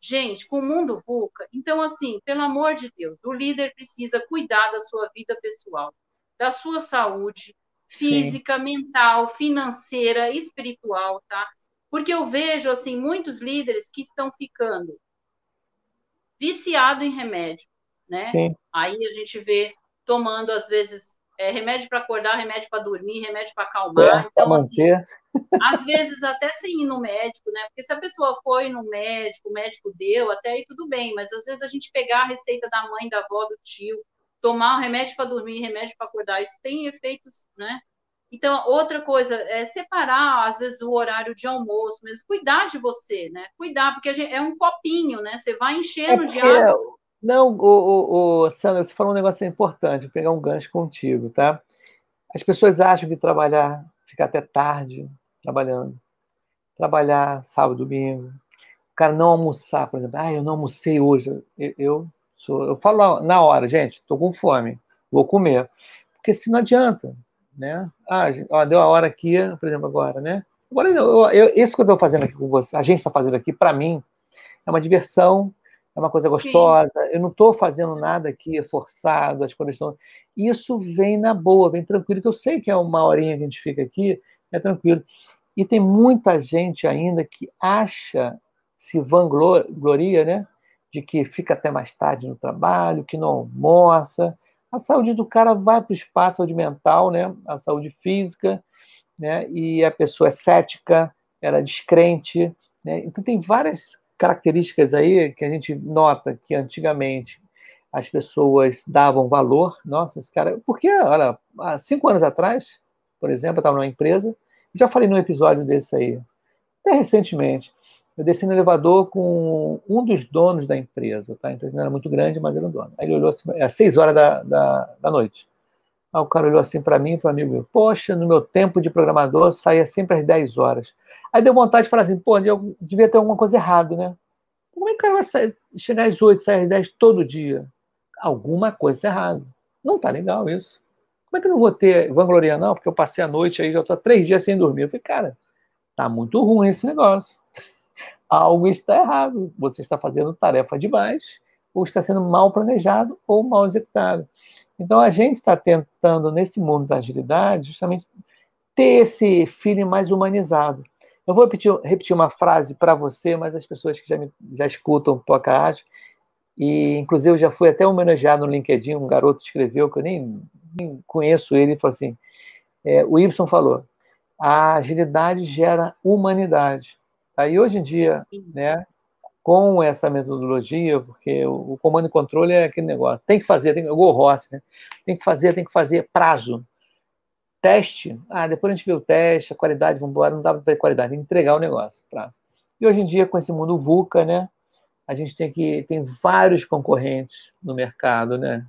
gente, com o mundo VUCA, então, assim, pelo amor de Deus, o líder precisa cuidar da sua vida pessoal, da sua saúde física, Sim. mental, financeira, espiritual, tá? Porque eu vejo, assim, muitos líderes que estão ficando viciado em remédio, né? Sim. Aí a gente vê tomando, às vezes, é, remédio para acordar, remédio para dormir, remédio para acalmar. É, então, assim, às vezes até sem ir no médico, né? Porque se a pessoa foi no médico, o médico deu, até aí tudo bem, mas às vezes a gente pegar a receita da mãe, da avó, do tio, tomar um remédio para dormir, remédio para acordar, isso tem efeitos, né? Então, outra coisa é separar, às vezes, o horário de almoço, mesmo cuidar de você, né? Cuidar, porque gente, é um copinho, né? Você vai enchendo é de água. Não, o, o, o, Sandra, você falou um negócio importante, vou pegar um gancho contigo, tá? As pessoas acham que trabalhar, ficar até tarde trabalhando, trabalhar sábado, domingo, o cara não almoçar, por exemplo, ah, eu não almocei hoje, eu, eu sou, eu falo na hora, gente, estou com fome, vou comer, porque se não adianta, né? Ah, ó, deu a hora aqui, por exemplo, agora, né? Agora, eu, eu, isso que eu estou fazendo aqui com você, a gente está fazendo aqui, para mim, é uma diversão, é uma coisa gostosa. Sim. Eu não estou fazendo nada aqui forçado, as coisas estão. Isso vem na boa, vem tranquilo, que eu sei que é uma horinha que a gente fica aqui, é tranquilo. E tem muita gente ainda que acha, se vangloria, né? De que fica até mais tarde no trabalho, que não almoça. A saúde do cara vai para o espaço, a saúde mental, né? A saúde física, né? E a pessoa é cética, ela é descrente, né? Então tem várias características aí que a gente nota que antigamente as pessoas davam valor. Nossa, esse cara. Porque, olha, há cinco anos atrás, por exemplo, eu estava numa empresa, já falei num episódio desse aí, até recentemente. Eu desci no elevador com um dos donos da empresa, tá? A empresa não era muito grande, mas era um dono. Aí ele olhou assim, é seis horas da, da, da noite. Aí o cara olhou assim para mim para o amigo meu, poxa, no meu tempo de programador saía sempre às 10 horas. Aí deu vontade de falar assim, pô, eu devia ter alguma coisa errada, né? Como é que o cara vai sair, chegar às 8, sair às 10 todo dia? Alguma coisa errada. Não tá legal isso. Como é que eu não vou ter vangloria, não? Porque eu passei a noite aí, já tô três dias sem dormir. Eu falei, cara, tá muito ruim esse negócio. Algo está errado. Você está fazendo tarefa demais, ou está sendo mal planejado, ou mal executado. Então, a gente está tentando, nesse mundo da agilidade, justamente ter esse feeling mais humanizado. Eu vou repetir, repetir uma frase para você, mas as pessoas que já, me, já escutam o podcast, e inclusive eu já fui até homenageado no LinkedIn, um garoto escreveu, que eu nem conheço ele, falou assim, é, o Y falou, a agilidade gera humanidade. Aí hoje em dia, né, com essa metodologia, porque o, o, comando e controle é aquele negócio, tem que fazer, tem que, o Rossi, né, tem que fazer, tem que fazer prazo, Teste, ah, depois a gente vê o teste, a qualidade, vamos embora, não dá para ter qualidade, tem que entregar o negócio. Prazo. E hoje em dia, com esse mundo VUCA, né, a gente tem que tem vários concorrentes no mercado, né?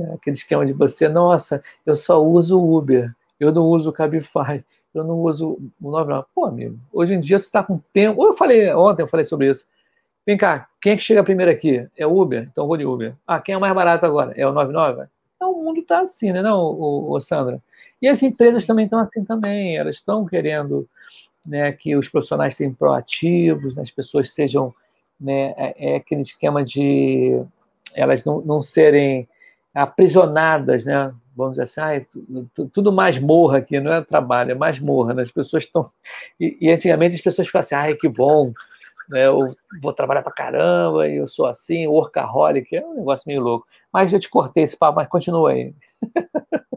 É, aquele esquema de você, nossa, eu só uso o Uber, eu não uso o Cabify, eu não uso o 99. Pô, amigo, hoje em dia você está com tempo. Eu falei, ontem eu falei sobre isso. Vem cá, quem é que chega primeiro aqui? É o Uber? Então vou de Uber. Ah, quem é mais barato agora? É o 99? Então o mundo está assim, né, não, o, o Sandra? E as empresas também estão assim também, elas estão querendo né, que os profissionais sejam proativos, né, as pessoas sejam, né, é, é aquele esquema de elas não, não serem aprisionadas, né, vamos dizer assim, ah, tudo mais morra aqui, não é trabalho, é mais morra, né? as pessoas estão... E, e, antigamente as pessoas ficavam assim, ai, que bom, né, eu vou trabalhar para caramba, e eu sou assim, workaholic, é um negócio meio louco. Mas eu te cortei esse papo, mas continua aí.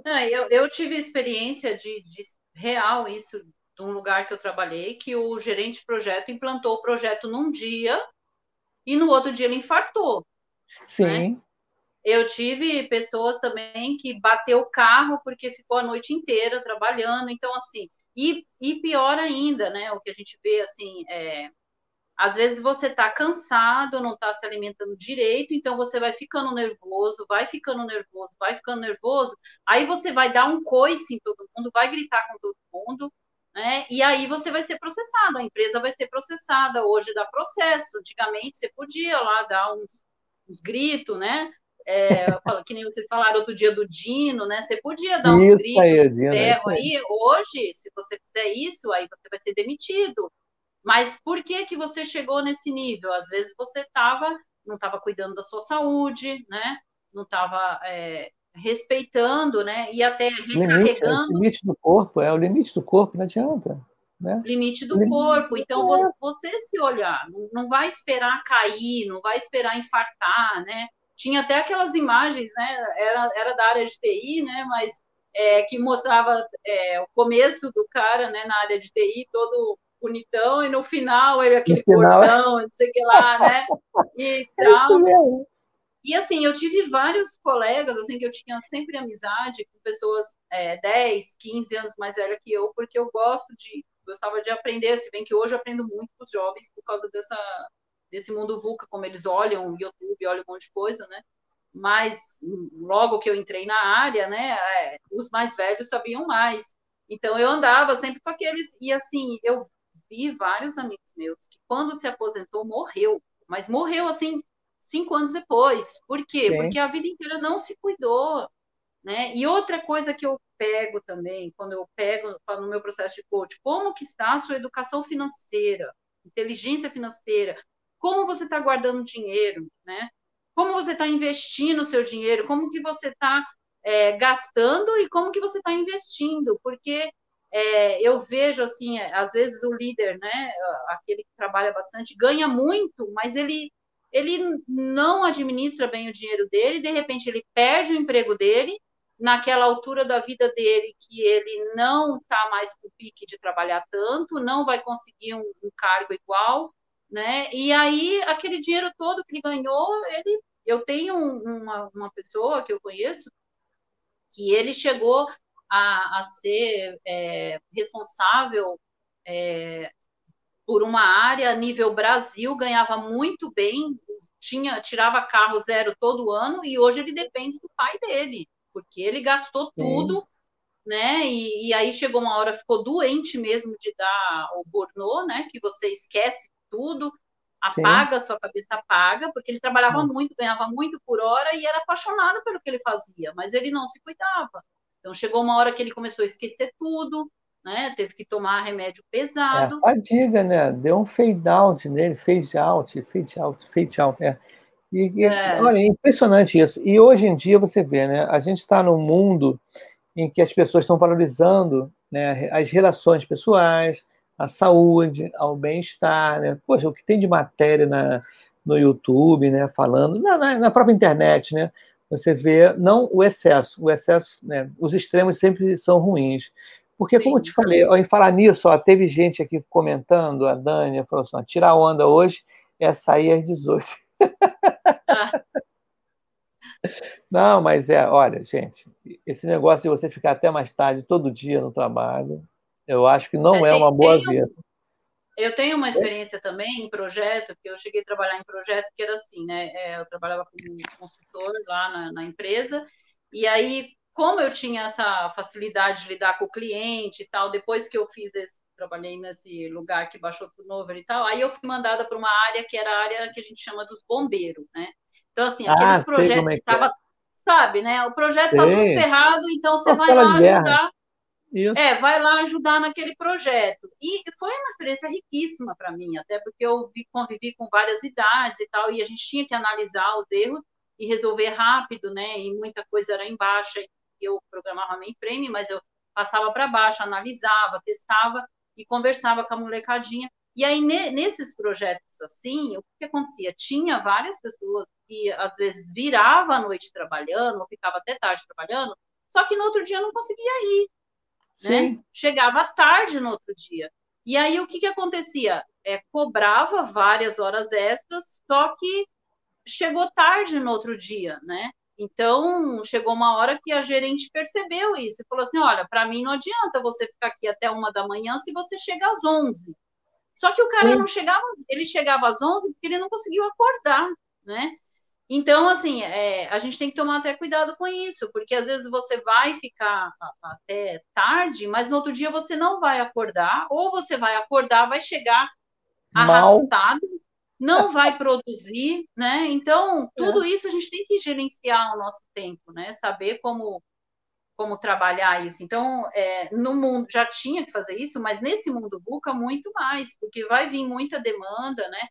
Não, (laughs) eu, eu tive experiência de, de real isso de um lugar que eu trabalhei, que o gerente de projeto implantou o projeto num dia e no outro dia ele infartou. Sim. Né? Eu tive pessoas também que bateu o carro porque ficou a noite inteira trabalhando. Então, assim, e, e pior ainda, né? O que a gente vê, assim, é, às vezes você está cansado, não está se alimentando direito, então você vai ficando nervoso, vai ficando nervoso, vai ficando nervoso, aí você vai dar um coice em todo mundo, vai gritar com todo mundo, né? E aí você vai ser processado, a empresa vai ser processada. Hoje dá processo, antigamente você podia lá dar uns, uns gritos, né? É, que nem vocês falaram outro dia do Dino, né? Você podia dar um grito aí, Dino, ferro aí. Hoje, se você fizer isso, aí você vai ser demitido. Mas por que que você chegou nesse nível? Às vezes você tava, não estava cuidando da sua saúde, né? Não estava é, respeitando, né? E até recarregando. Limite, é o limite do corpo, é o limite do corpo, não adianta. Né? Limite do limite corpo. Então, você, você se olhar, não, não vai esperar cair, não vai esperar infartar, né? Tinha até aquelas imagens, né? Era, era da área de TI, né? Mas é, que mostrava é, o começo do cara, né? Na área de TI, todo bonitão, e no final ele aquele final... não sei o que lá, né? (laughs) E tal. E assim, eu tive vários colegas, assim, que eu tinha sempre amizade com pessoas é, 10, 15 anos mais velhas que eu, porque eu gosto de, gostava de aprender, se bem que hoje eu aprendo muito com os jovens por causa dessa, desse mundo VUCA, como eles olham o YouTube, olham um monte de coisa, né? Mas logo que eu entrei na área, né, é, os mais velhos sabiam mais. Então eu andava sempre com aqueles, e assim, eu vi vários amigos meus que quando se aposentou morreu, mas morreu assim cinco anos depois. Por quê? Sim. Porque a vida inteira não se cuidou, né? E outra coisa que eu pego também, quando eu pego no meu processo de coach, como que está a sua educação financeira, inteligência financeira, como você está guardando dinheiro, né? Como você está investindo o seu dinheiro, como que você está é, gastando e como que você está investindo, porque é, eu vejo assim, às vezes o líder, né, aquele que trabalha bastante, ganha muito, mas ele ele não administra bem o dinheiro dele, de repente ele perde o emprego dele, naquela altura da vida dele que ele não está mais com o pique de trabalhar tanto, não vai conseguir um, um, cargo igual, né? E aí aquele dinheiro todo que ele ganhou, ele, eu tenho uma, uma pessoa que eu conheço que ele chegou a, a ser é, responsável é, por uma área nível Brasil, ganhava muito bem, tinha tirava carro zero todo ano e hoje ele depende do pai dele, porque ele gastou tudo, né? E, e, aí chegou uma hora ficou doente mesmo de dar o burnout, né? Que você esquece tudo, apaga, Sim. sua cabeça apaga, porque ele trabalhava muito, ganhava muito por hora e era apaixonado pelo que ele fazia, mas ele não se cuidava. Então chegou uma hora que ele começou a esquecer tudo, né? Teve que tomar remédio pesado. É, fadiga, né? Deu um fade out nele, fade out, fade out, fade out. É. E, e é. olha, é impressionante isso. E hoje em dia você vê, né? A gente está num mundo em que as pessoas estão valorizando né, as relações pessoais, a saúde, ao bem-estar, né? Poxa, o que tem de matéria na, no YouTube, né? Falando, na, na, na própria internet, né? Você vê, não o excesso, o excesso, né? Os extremos sempre são ruins. Porque, como eu te falei, em falar nisso, ó, teve gente aqui comentando, a Dani falou assim: ó, tirar onda hoje é sair às 18. Ah. (laughs) Não, mas é, olha, gente, esse negócio de você ficar até mais tarde todo dia no trabalho, eu acho que não é, é uma boa vida. Eu tenho uma experiência também em projeto, que eu cheguei a trabalhar em projeto que era assim, né? É, eu trabalhava como consultor lá na, na empresa, e aí como eu tinha essa facilidade de lidar com o cliente e tal, depois que eu fiz esse, trabalhei nesse lugar que baixou turnover e tal, aí eu fui mandada para uma área que era a área que a gente chama dos bombeiros, né? Então, assim, aqueles ah, projetos é que estavam, é. sabe, né? O projeto está tudo ferrado, então você vai lá ajudar. Isso. É, vai lá ajudar naquele projeto. E foi uma experiência riquíssima para mim, até porque eu vi, convivi com várias idades e tal, e a gente tinha que analisar os erros e resolver rápido, né? E muita coisa era em baixa, eu programava mainframe, mas eu passava para baixo, analisava, testava e conversava com a molecadinha. E aí, nesses projetos assim, o que acontecia? Tinha várias pessoas que, às vezes, virava a noite trabalhando, ou ficava até tarde trabalhando, só que no outro dia não conseguia ir. Né? Chegava tarde no outro dia. E aí, o que, que acontecia? É, cobrava várias horas extras, só que chegou tarde no outro dia, né? Então, chegou uma hora que a gerente percebeu isso e falou assim: olha, para mim não adianta você ficar aqui até uma da manhã se você chega às 11. Só que o cara Sim. não chegava, ele chegava às 11 porque ele não conseguiu acordar, né? Então, assim, é, a gente tem que tomar até cuidado com isso, porque às vezes você vai ficar até tarde, mas no outro dia você não vai acordar, ou você vai acordar, vai chegar Mal. arrastado, não (laughs) vai produzir, né? Então, tudo é. isso a gente tem que gerenciar o nosso tempo, né? Saber como como trabalhar isso. Então, é, no mundo já tinha que fazer isso, mas nesse mundo VUCA muito mais, porque vai vir muita demanda, né?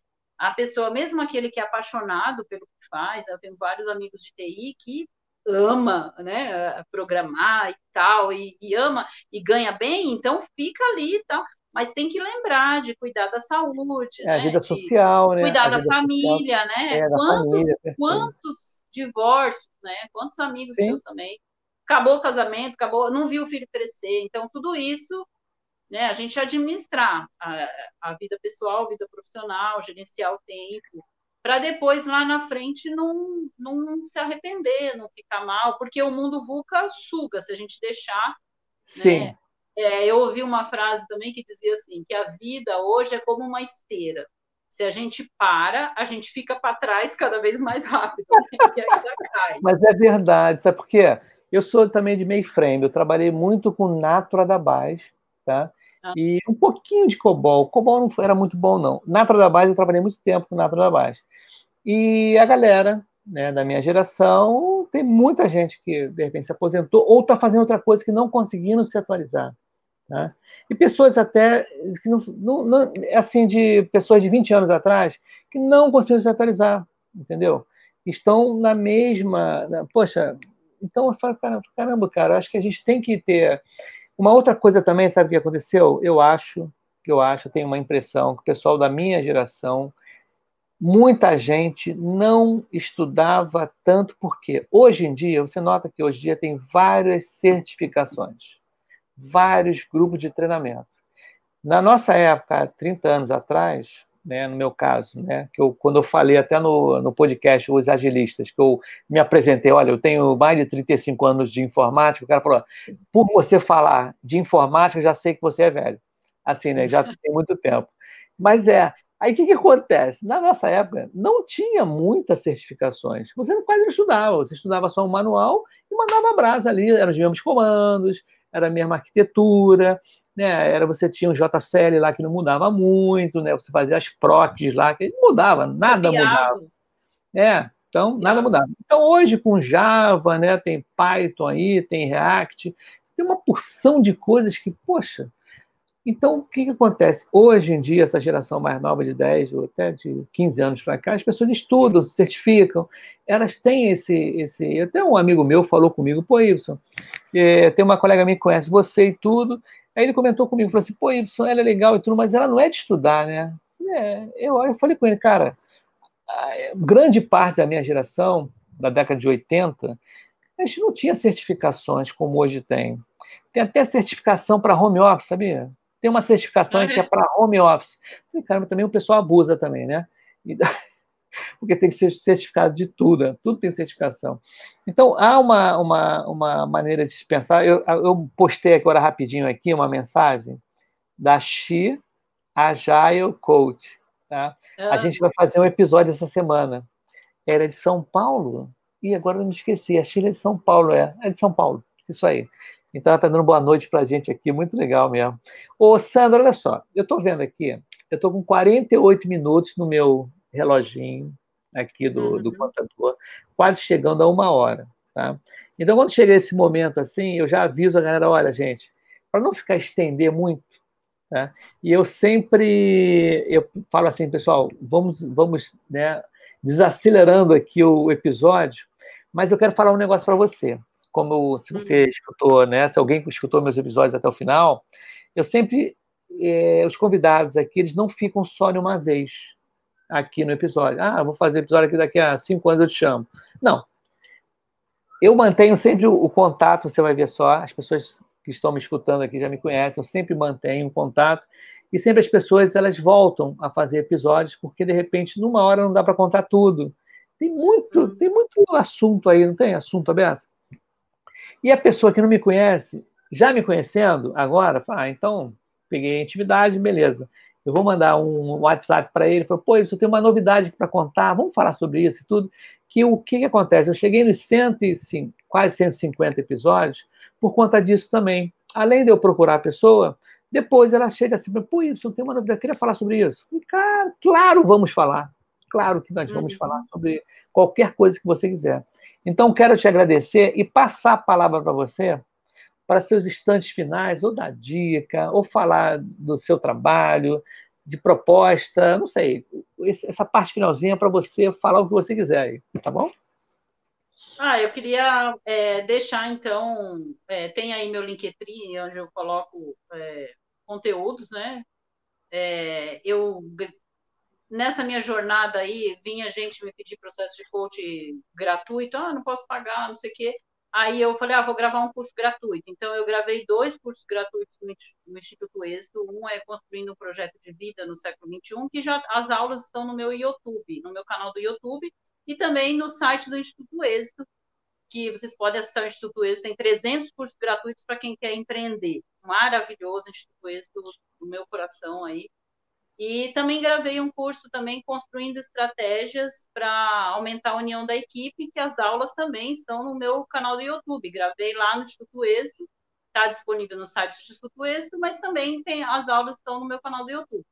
A pessoa, mesmo aquele que é apaixonado pelo que faz, eu tenho vários amigos de TI que ama, né, programar e tal, e, e ama e ganha bem, então fica ali e tal mas tem que lembrar de cuidar da saúde, é, né? a vida social, né? Cuidar da família, social, né? É, quantos, família, quantos divórcios, né? Quantos amigos Sim. meus também acabou o casamento, acabou, não viu o filho crescer. Então, tudo isso, né, a gente administrar a, a vida pessoal, a vida profissional, gerenciar o tempo, para depois, lá na frente, não, não se arrepender, não ficar mal, porque o mundo VUCA suga, se a gente deixar. Sim. Né? É, eu ouvi uma frase também que dizia assim, que a vida hoje é como uma esteira. Se a gente para, a gente fica para trás cada vez mais rápido. Né? (laughs) Mas é verdade, sabe por quê? Eu sou também de mainframe, eu trabalhei muito com Natura da Base, tá? Ah. E um pouquinho de COBOL. COBOL não era muito bom, não. Da Base, eu trabalhei muito tempo da Base. E a galera né, da minha geração, tem muita gente que, de repente, se aposentou ou está fazendo outra coisa que não conseguindo se atualizar. Tá? E pessoas até, que não, não, não, assim, de pessoas de 20 anos atrás, que não conseguiram se atualizar, entendeu? Estão na mesma. Na, poxa, então eu falo, caramba, cara, acho que a gente tem que ter. Uma outra coisa também, sabe o que aconteceu? Eu acho, que eu acho, eu tenho uma impressão que o pessoal da minha geração, muita gente não estudava tanto, porque hoje em dia, você nota que hoje em dia tem várias certificações, vários grupos de treinamento. Na nossa época, 30 anos atrás, né, no meu caso, né, que eu, quando eu falei até no, no podcast Os Agilistas, que eu me apresentei, olha, eu tenho mais de 35 anos de informática, o cara falou, por você falar de informática, já sei que você é velho. Assim, né, já (laughs) tem muito tempo. Mas é, aí o que, que acontece? Na nossa época, não tinha muitas certificações. Você quase não estudava, você estudava só um manual e mandava brasa ali, eram os mesmos comandos, era a mesma arquitetura, né? Era você tinha um JCL lá que não mudava muito, né? Você fazia as procs lá que mudava, nada mudava. É, então nada mudava. Então hoje com Java, né? Tem Python aí, tem React, tem uma porção de coisas que, poxa. Então, o que, que acontece? Hoje em dia, essa geração mais nova de 10 ou até de 15 anos para cá, as pessoas estudam, se certificam, elas têm esse, esse. Até um amigo meu falou comigo, pô, Ibson, é, tem uma colega minha que conhece você e tudo, Aí ele comentou comigo, falou assim, pô, Y, ela é legal e tudo, mas ela não é de estudar, né? É, eu, eu falei com ele, cara, grande parte da minha geração, da década de 80, a gente não tinha certificações como hoje tem. Tem até certificação para home office, sabia? Tem uma certificação uhum. que é para home office. E, cara, também o pessoal abusa também, né? E, (laughs) porque tem que ser certificado de tudo, né? tudo tem certificação. Então, há uma, uma, uma maneira de pensar. Eu, eu postei agora rapidinho aqui uma mensagem da Xi Agile Coach. Tá? A ah. gente vai fazer um episódio essa semana. Era de São Paulo, e agora eu não esqueci, a Chile é de São Paulo, é. É de São Paulo, isso aí. Então ela está dando boa noite para a gente aqui, muito legal mesmo. Ô, Sandra, olha só, eu estou vendo aqui, eu estou com 48 minutos no meu reloginho aqui do, uhum. do contador, quase chegando a uma hora. Tá? Então, quando chega esse momento assim, eu já aviso a galera: olha, gente, para não ficar estender muito, tá? e eu sempre eu falo assim, pessoal, vamos, vamos né, desacelerando aqui o episódio, mas eu quero falar um negócio para você. Como se você uhum. escutou, né? Se alguém escutou meus episódios até o final, eu sempre é, os convidados aqui eles não ficam só de uma vez aqui no episódio. Ah, vou fazer episódio aqui daqui a cinco anos eu te chamo. Não. Eu mantenho sempre o, contato, você vai ver só, as pessoas que estão me escutando aqui já me conhecem, eu sempre mantenho o contato e sempre as pessoas elas voltam a fazer episódios porque de repente numa hora não dá para contar tudo. Tem muito, tem muito assunto aí, não tem assunto aberto? E a pessoa que não me conhece, já me conhecendo agora, fala, ah, então peguei a intimidade, beleza. Eu vou mandar um WhatsApp para ele, falou, pô, eu tenho uma novidade para contar, vamos falar sobre isso e tudo. Que o que, que acontece? Eu cheguei nos 105, quase 150 episódios por conta disso também. Além de eu procurar a pessoa, depois ela chega assim, pô, eu tenho uma novidade, eu queria falar sobre isso. E, cara, claro, vamos falar. Claro que nós vamos uhum. falar sobre qualquer coisa que você quiser. Então, quero te agradecer e passar a palavra para você, para seus instantes finais, ou dar dica, ou falar do seu trabalho, de proposta, não sei. Essa parte finalzinha para você falar o que você quiser aí, tá bom? Ah, eu queria é, deixar, então, é, tem aí meu Linktree, onde eu coloco é, conteúdos, né? É, eu, nessa minha jornada aí, vinha gente me pedir processo de coach gratuito, ah, não posso pagar, não sei o quê. Aí eu falei, ah, vou gravar um curso gratuito. Então, eu gravei dois cursos gratuitos no Instituto Êxito. Um é Construindo um Projeto de Vida no Século XXI, que já as aulas estão no meu YouTube, no meu canal do YouTube, e também no site do Instituto Êxito, que vocês podem acessar o Instituto Êxito, tem 300 cursos gratuitos para quem quer empreender. Maravilhoso, Instituto Êxito do meu coração aí. E também gravei um curso também construindo estratégias para aumentar a união da equipe, que as aulas também estão no meu canal do YouTube. Gravei lá no Instituto Êxito, está disponível no site do Instituto Êxito, mas também tem as aulas estão no meu canal do YouTube.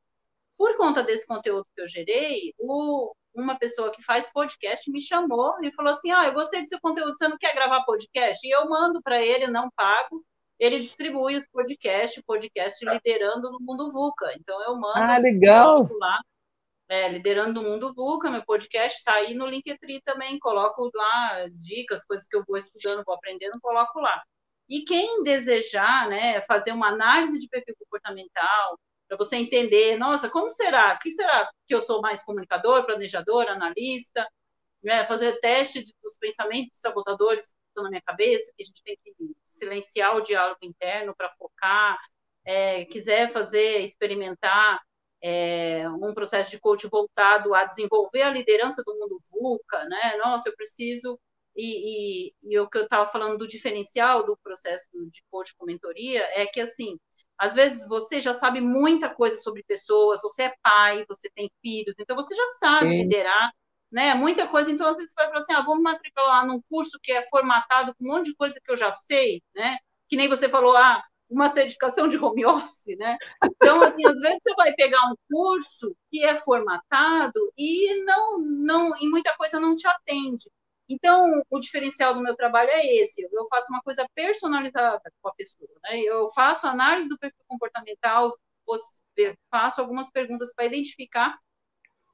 Por conta desse conteúdo que eu gerei, o, uma pessoa que faz podcast me chamou e falou assim: Ah, eu gostei do seu conteúdo, você não quer gravar podcast? E eu mando para ele, não pago. Ele distribui os podcasts, podcast liderando no mundo VUCA. Então eu mando. Ah, legal! Lá, é, liderando no mundo VUCA, meu podcast está aí no Linktree também. Coloco lá dicas, coisas que eu vou estudando, vou aprendendo, coloco lá. E quem desejar né, fazer uma análise de perfil comportamental, para você entender, nossa, como será? O que será que eu sou mais comunicador, planejador, analista? Né? Fazer teste dos pensamentos sabotadores na minha cabeça, que a gente tem que silenciar o diálogo interno para focar. É, quiser fazer, experimentar é, um processo de coach voltado a desenvolver a liderança do mundo VUCA, né? Nossa, eu preciso e, e, e, o que eu estava falando do diferencial do processo de coach com mentoria é que assim às vezes você já sabe muita coisa sobre pessoas, você é pai, você tem filhos, então você já sabe Sim. liderar, né? Muita coisa. Então, às vezes você vai falar assim: ah, vamos matricular num curso que é formatado com um monte de coisa que eu já sei, né? Que nem você falou, ah, uma certificação de home office, né? Então, assim, às vezes você vai pegar um curso que é formatado e não, não, em muita coisa não te atende. Então, o diferencial do meu trabalho é esse: eu faço uma coisa personalizada com a pessoa. Né? Eu faço análise do perfil comportamental, faço algumas perguntas para identificar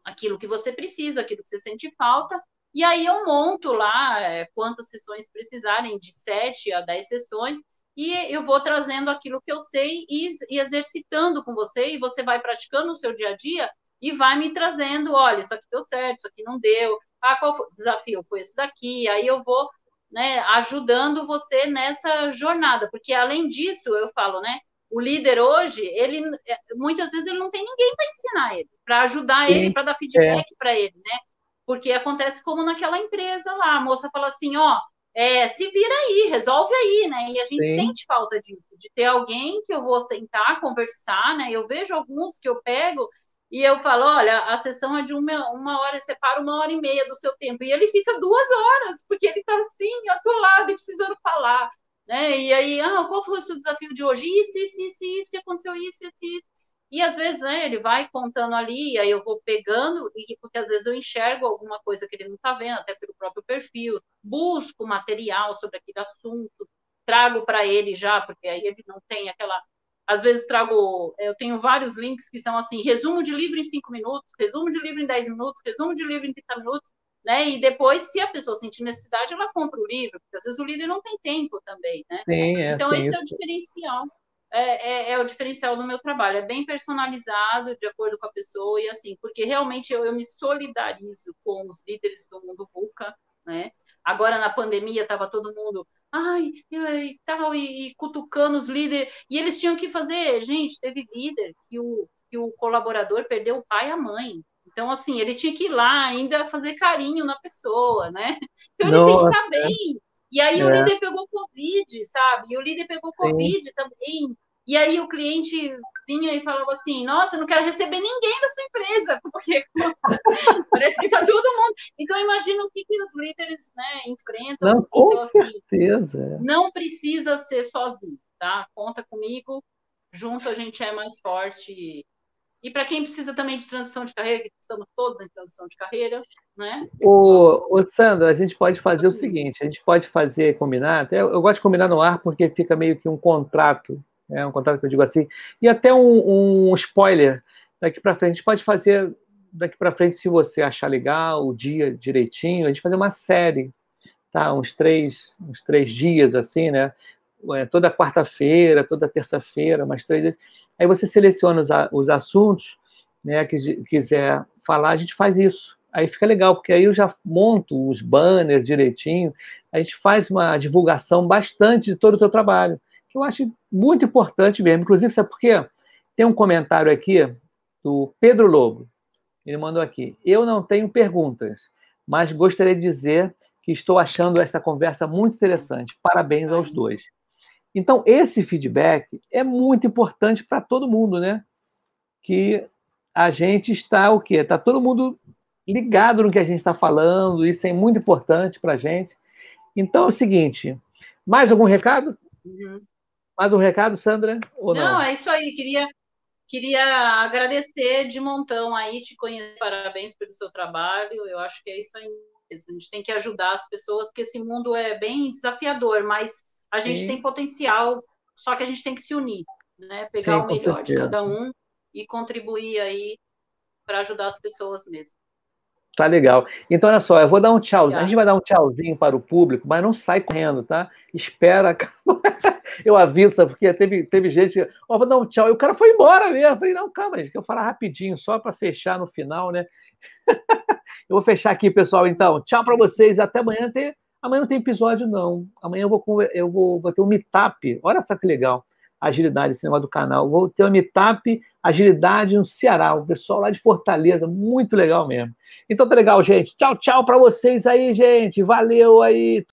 aquilo que você precisa, aquilo que você sente falta, e aí eu monto lá é, quantas sessões precisarem, de 7 a 10 sessões, e eu vou trazendo aquilo que eu sei e, e exercitando com você, e você vai praticando no seu dia a dia e vai me trazendo, olha, isso aqui deu certo, isso aqui não deu, ah, qual foi? o desafio? Foi esse daqui. Aí eu vou né, ajudando você nessa jornada, porque além disso, eu falo, né? O líder hoje, ele é, muitas vezes ele não tem ninguém para ensinar ele, para ajudar Sim, ele, para dar feedback é. para ele, né? Porque acontece como naquela empresa lá, a moça fala assim, ó, é, se vira aí, resolve aí, né? E a gente Sim. sente falta disso, de ter alguém que eu vou sentar, conversar, né? Eu vejo alguns que eu pego e eu falo, olha, a sessão é de uma, uma hora, separa uma hora e meia do seu tempo. E ele fica duas horas, porque ele está assim, atolado e precisando falar. Né? E aí, ah, qual foi o seu desafio de hoje? Isso, isso, isso, isso, aconteceu isso, isso, isso. E às vezes, né, ele vai contando ali, e aí eu vou pegando, e porque às vezes eu enxergo alguma coisa que ele não está vendo, até pelo próprio perfil, busco material sobre aquele assunto, trago para ele já, porque aí ele não tem aquela às vezes trago, eu tenho vários links que são assim, resumo de livro em 5 minutos, resumo de livro em 10 minutos, resumo de livro em 30 minutos, né? E depois, se a pessoa sentir necessidade, ela compra o livro, porque às vezes o líder não tem tempo também, né? Sim, é, então, esse isso. é o diferencial. É, é, é, o diferencial do meu trabalho, é bem personalizado, de acordo com a pessoa, e assim, porque realmente eu, eu me solidarizo com os líderes do mundo VUCA, né? Agora, na pandemia, estava todo mundo ai, e tal, e, e cutucando os líderes. E eles tinham que fazer, gente, teve líder que o, que o colaborador perdeu o pai e a mãe. Então, assim, ele tinha que ir lá ainda fazer carinho na pessoa, né? Então, ele Nossa. tem que estar bem. E aí é. o líder pegou Covid, sabe? E o líder pegou Covid Sim. também. E aí o cliente vinha e falava assim, nossa, eu não quero receber ninguém da sua empresa, (laughs) porque (laughs) parece que está todo mundo. Então imagina o que, que os líderes né, enfrentam. Não, com então, assim, certeza. Assim, não precisa ser sozinho, tá? Conta comigo, junto a gente é mais forte. E para quem precisa também de transição de carreira, que estamos todos em transição de carreira, né? O, o Sandra, a gente pode fazer o seguinte, a gente pode fazer, combinar, até, eu gosto de combinar no ar porque fica meio que um contrato, né, um contrato que eu digo assim, e até um, um spoiler daqui para frente, a gente pode fazer daqui para frente, se você achar legal, o dia direitinho, a gente fazer uma série, tá? Uns três, uns três dias, assim, né? É, toda quarta-feira, toda terça-feira, mais três dias. Aí você seleciona os, os assuntos, né? Que quiser falar, a gente faz isso. Aí fica legal, porque aí eu já monto os banners direitinho, a gente faz uma divulgação bastante de todo o teu trabalho, que eu acho muito importante mesmo. Inclusive, sabe por quê? Tem um comentário aqui do Pedro Lobo. Ele mandou aqui: Eu não tenho perguntas, mas gostaria de dizer que estou achando essa conversa muito interessante. Parabéns aos dois. Então, esse feedback é muito importante para todo mundo, né? Que a gente está o quê? Está todo mundo ligado no que a gente está falando, isso é muito importante para a gente. Então é o seguinte: mais algum recado? Uhum. Mais um recado, Sandra? Ou não, não, é isso aí. Queria Queria agradecer de montão aí, te conhecer, parabéns pelo seu trabalho. Eu acho que é isso aí mesmo. A gente tem que ajudar as pessoas, porque esse mundo é bem desafiador, mas a gente Sim. tem potencial, só que a gente tem que se unir, né? Pegar Sim, o melhor de cada um e contribuir aí para ajudar as pessoas mesmo. Tá legal. Então, olha só, eu vou dar um tchauzinho. A gente vai dar um tchauzinho para o público, mas não sai correndo, tá? Espera. (laughs) eu aviso, porque teve, teve gente, ó, oh, vou dar um tchau. E o cara foi embora mesmo. Eu falei, não, calma, gente, que eu falar rapidinho, só para fechar no final, né? (laughs) eu vou fechar aqui, pessoal, então. Tchau para vocês. Até amanhã. Tem... Amanhã não tem episódio, não. Amanhã eu vou, eu vou, vou ter um meetup. Olha só que legal agilidade, esse negócio do canal. Vou ter uma meetup agilidade no Ceará, o pessoal lá de Fortaleza, muito legal mesmo. Então tá legal, gente. Tchau, tchau para vocês aí, gente. Valeu aí.